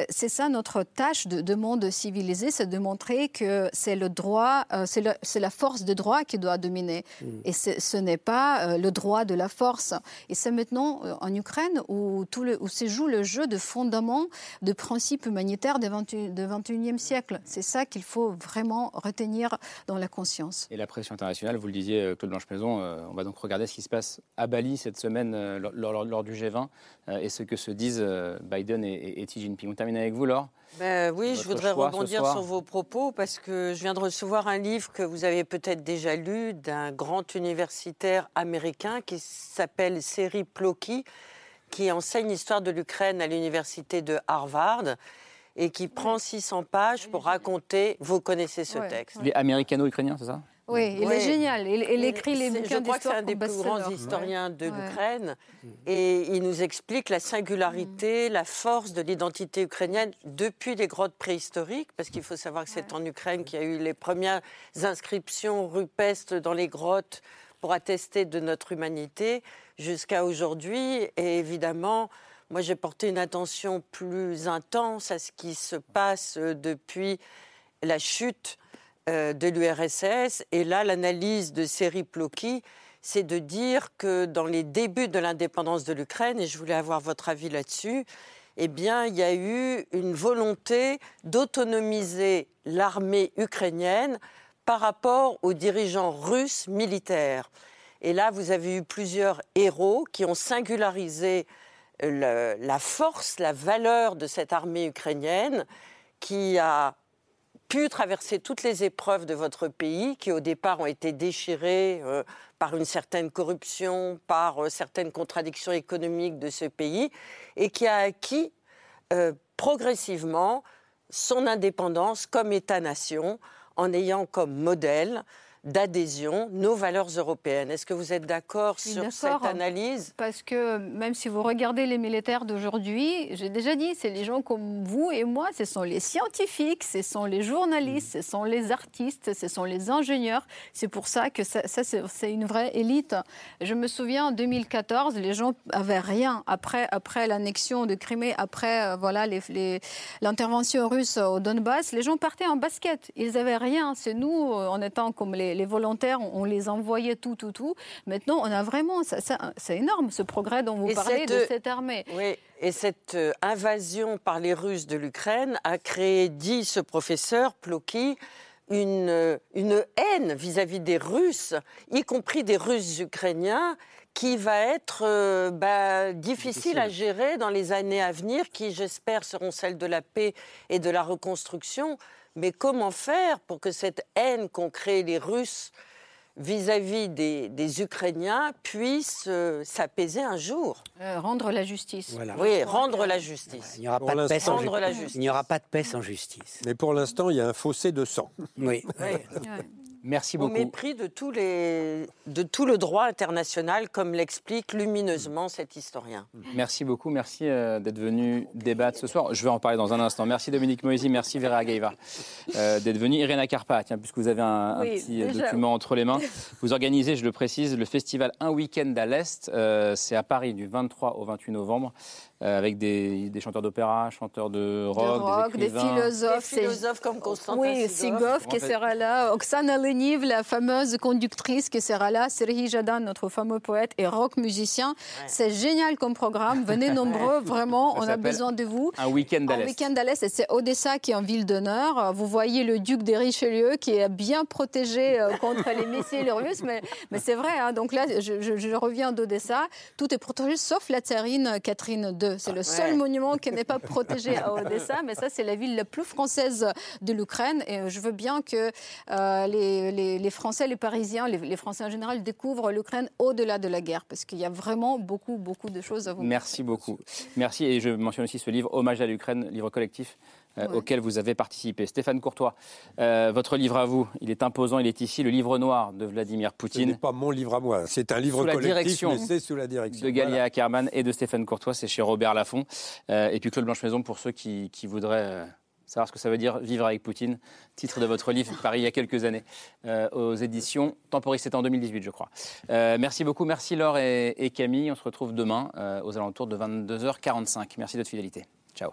[SPEAKER 6] c'est ça notre tâche de, de civilisé, c'est de montrer que c'est le droit, euh, c'est la force de droit qui doit dominer. Mm. Et ce n'est pas euh, le droit de la force. Et c'est maintenant euh, en Ukraine où, tout le, où se joue le jeu de fondaments, de principes humanitaires du 21e siècle. C'est ça qu'il faut vraiment retenir dans la conscience.
[SPEAKER 1] Et la pression internationale, vous le disiez, Claude Blanche-Maison, on va donc regarder ce qui se passe à Bali cette semaine lors, du G20 et ce que se disent Biden et, et Xi Jinping. On termine avec vous, Laure.
[SPEAKER 12] Ben oui, je voudrais rebondir sur vos propos parce que je viens de recevoir un livre que vous avez peut-être déjà lu d'un grand universitaire américain qui s'appelle Seri Ploki, qui enseigne l'histoire de l'Ukraine à l'université de Harvard et qui prend 600 pages pour raconter. Vous connaissez ce texte.
[SPEAKER 1] Il est américano-ukrainien, c'est ça?
[SPEAKER 6] Oui, il est génial. Il, écrit les bouquins
[SPEAKER 12] Je crois que c'est un des plus grands historiens de l'Ukraine. Et il nous explique la singularité, la force de l'identité ukrainienne depuis les grottes préhistoriques, parce qu'il faut savoir que c'est en Ukraine qu'il y a eu les premières inscriptions rupestres dans les grottes pour attester de notre humanité, jusqu'à aujourd'hui. Et évidemment, moi j'ai porté une attention plus intense à ce qui se passe depuis la chute euh, de l'URSS. Et là, l'analyse de Seri Ploki, c'est de dire que dans les débuts de l'indépendance de l'Ukraine, et je voulais avoir votre avis là-dessus, eh bien, il y a eu une volonté d'autonomiser l'armée ukrainienne par rapport aux dirigeants russes militaires. Et là, vous avez eu plusieurs héros qui ont singularisé la force, la valeur de cette armée ukrainienne qui a pu traverser toutes les épreuves de votre pays, qui au départ ont été déchirées euh, par une certaine corruption, par euh, certaines contradictions économiques de ce pays, et qui a acquis euh, progressivement son indépendance comme État-nation en ayant comme modèle d'adhésion nos valeurs européennes. Est-ce que vous êtes d'accord sur cette analyse?
[SPEAKER 6] Parce que même si vous regardez les militaires d'aujourd'hui, j'ai déjà dit, c'est les gens comme vous et moi, ce sont les scientifiques, ce sont les journalistes, ce sont les artistes, ce sont les ingénieurs. C'est pour ça que ça, c'est une vraie élite. Je me souviens en 2014, les gens avaient rien après, après l'annexion de Crimée, après euh, voilà l'intervention russe au Donbass, les gens partaient en basket. Ils avaient rien. C'est nous, euh, en étant comme les les, volontaires, on, les envoyait tout, tout, tout. Maintenant, on a vraiment, c'est énorme ce progrès dont vous parlez de cette armée.
[SPEAKER 12] Oui, et cette euh, invasion par les Russes de l'Ukraine a créé, dit ce professeur Ploki, une, euh, une haine vis-à-vis des Russes, y compris des Russes ukrainiens, qui va être euh, bah, difficile, à gérer dans les années à venir, qui j'espère seront celles de la paix et de la reconstruction. Mais comment faire pour que cette haine qu'ont créée les Russes vis-à-vis des, Ukrainiens puisse euh, s'apaiser un jour?
[SPEAKER 6] Euh, rendre la justice.
[SPEAKER 12] Oui, rendre la justice.
[SPEAKER 10] Il n'y aura, pas de paix sans Il n'y aura pas de paix sans justice.
[SPEAKER 7] Mais pour l'instant, il y a un fossé de sang.
[SPEAKER 10] Oui.
[SPEAKER 1] Merci beaucoup.
[SPEAKER 12] Au mépris de, tous les, de tout le droit international, comme l'explique lumineusement cet historien.
[SPEAKER 1] Merci beaucoup, merci euh, d'être venu débattre ce soir. Je vais en parler dans un instant. Merci Dominique Moisy, merci Vera Gaïva euh, d'être venu. Irena tiens, puisque vous avez un, petit euh, document entre les mains, vous organisez, je le précise, le festival Un week-end à l'Est. C'est à Paris du 23 au 28 novembre. Euh, avec des, chanteurs d'opéra, chanteurs de rock,
[SPEAKER 6] des, philosophes.
[SPEAKER 12] Des philosophes comme Constantin
[SPEAKER 6] Oui, Sigov qui sera là, Oksana Leniv, la fameuse conductrice qui sera là, Serhi Jadan, notre fameux poète et rock musicien. C'est génial comme programme, venez (laughs) nombreux, vraiment, on a besoin de vous.
[SPEAKER 1] Un week-end à l'Est.
[SPEAKER 6] Un week-end à l'Est, c'est Odessa qui est en ville d'honneur. Vous voyez le duc des Richelieu qui est bien protégé euh, contre les missiles russes, mais, mais c'est vrai, hein. donc là, je, je reviens d'Odessa, tout est protégé sauf la tsarine Catherine II. C'est le seul monument qui n'est pas protégé à Odessa, mais ça, c'est la ville la plus française de l'Ukraine. Et je veux bien que euh, les, Français, les Parisiens, les, Français en général découvrent l'Ukraine au-delà de la guerre, parce qu'il y a vraiment beaucoup, beaucoup de choses à vous.
[SPEAKER 1] Merci beaucoup. Merci. Et je mentionne aussi ce livre, Hommage à l'Ukraine, livre collectif euh, auquel vous avez participé. Stéphane Courtois, euh, votre livre à vous, il est imposant, il est ici, le livre noir de Vladimir Poutine.
[SPEAKER 7] Ce n'est pas mon livre à moi, c'est un livre collectif, mais c'est sous la direction.
[SPEAKER 1] De Galia Ackerman et de Stéphane Courtois, c'est chez Robert Laffont. Euh, et puis Claude Blanche-Maison, pour ceux qui, voudraient savoir ce que ça veut dire vivre avec Poutine. Titre de votre livre, paru il y a quelques années, aux éditions Temporis, c'était en 2018, je crois. merci beaucoup, merci Laure et, et, Camille. On se retrouve demain aux alentours de 22h45. Merci de votre fidélité. Ciao.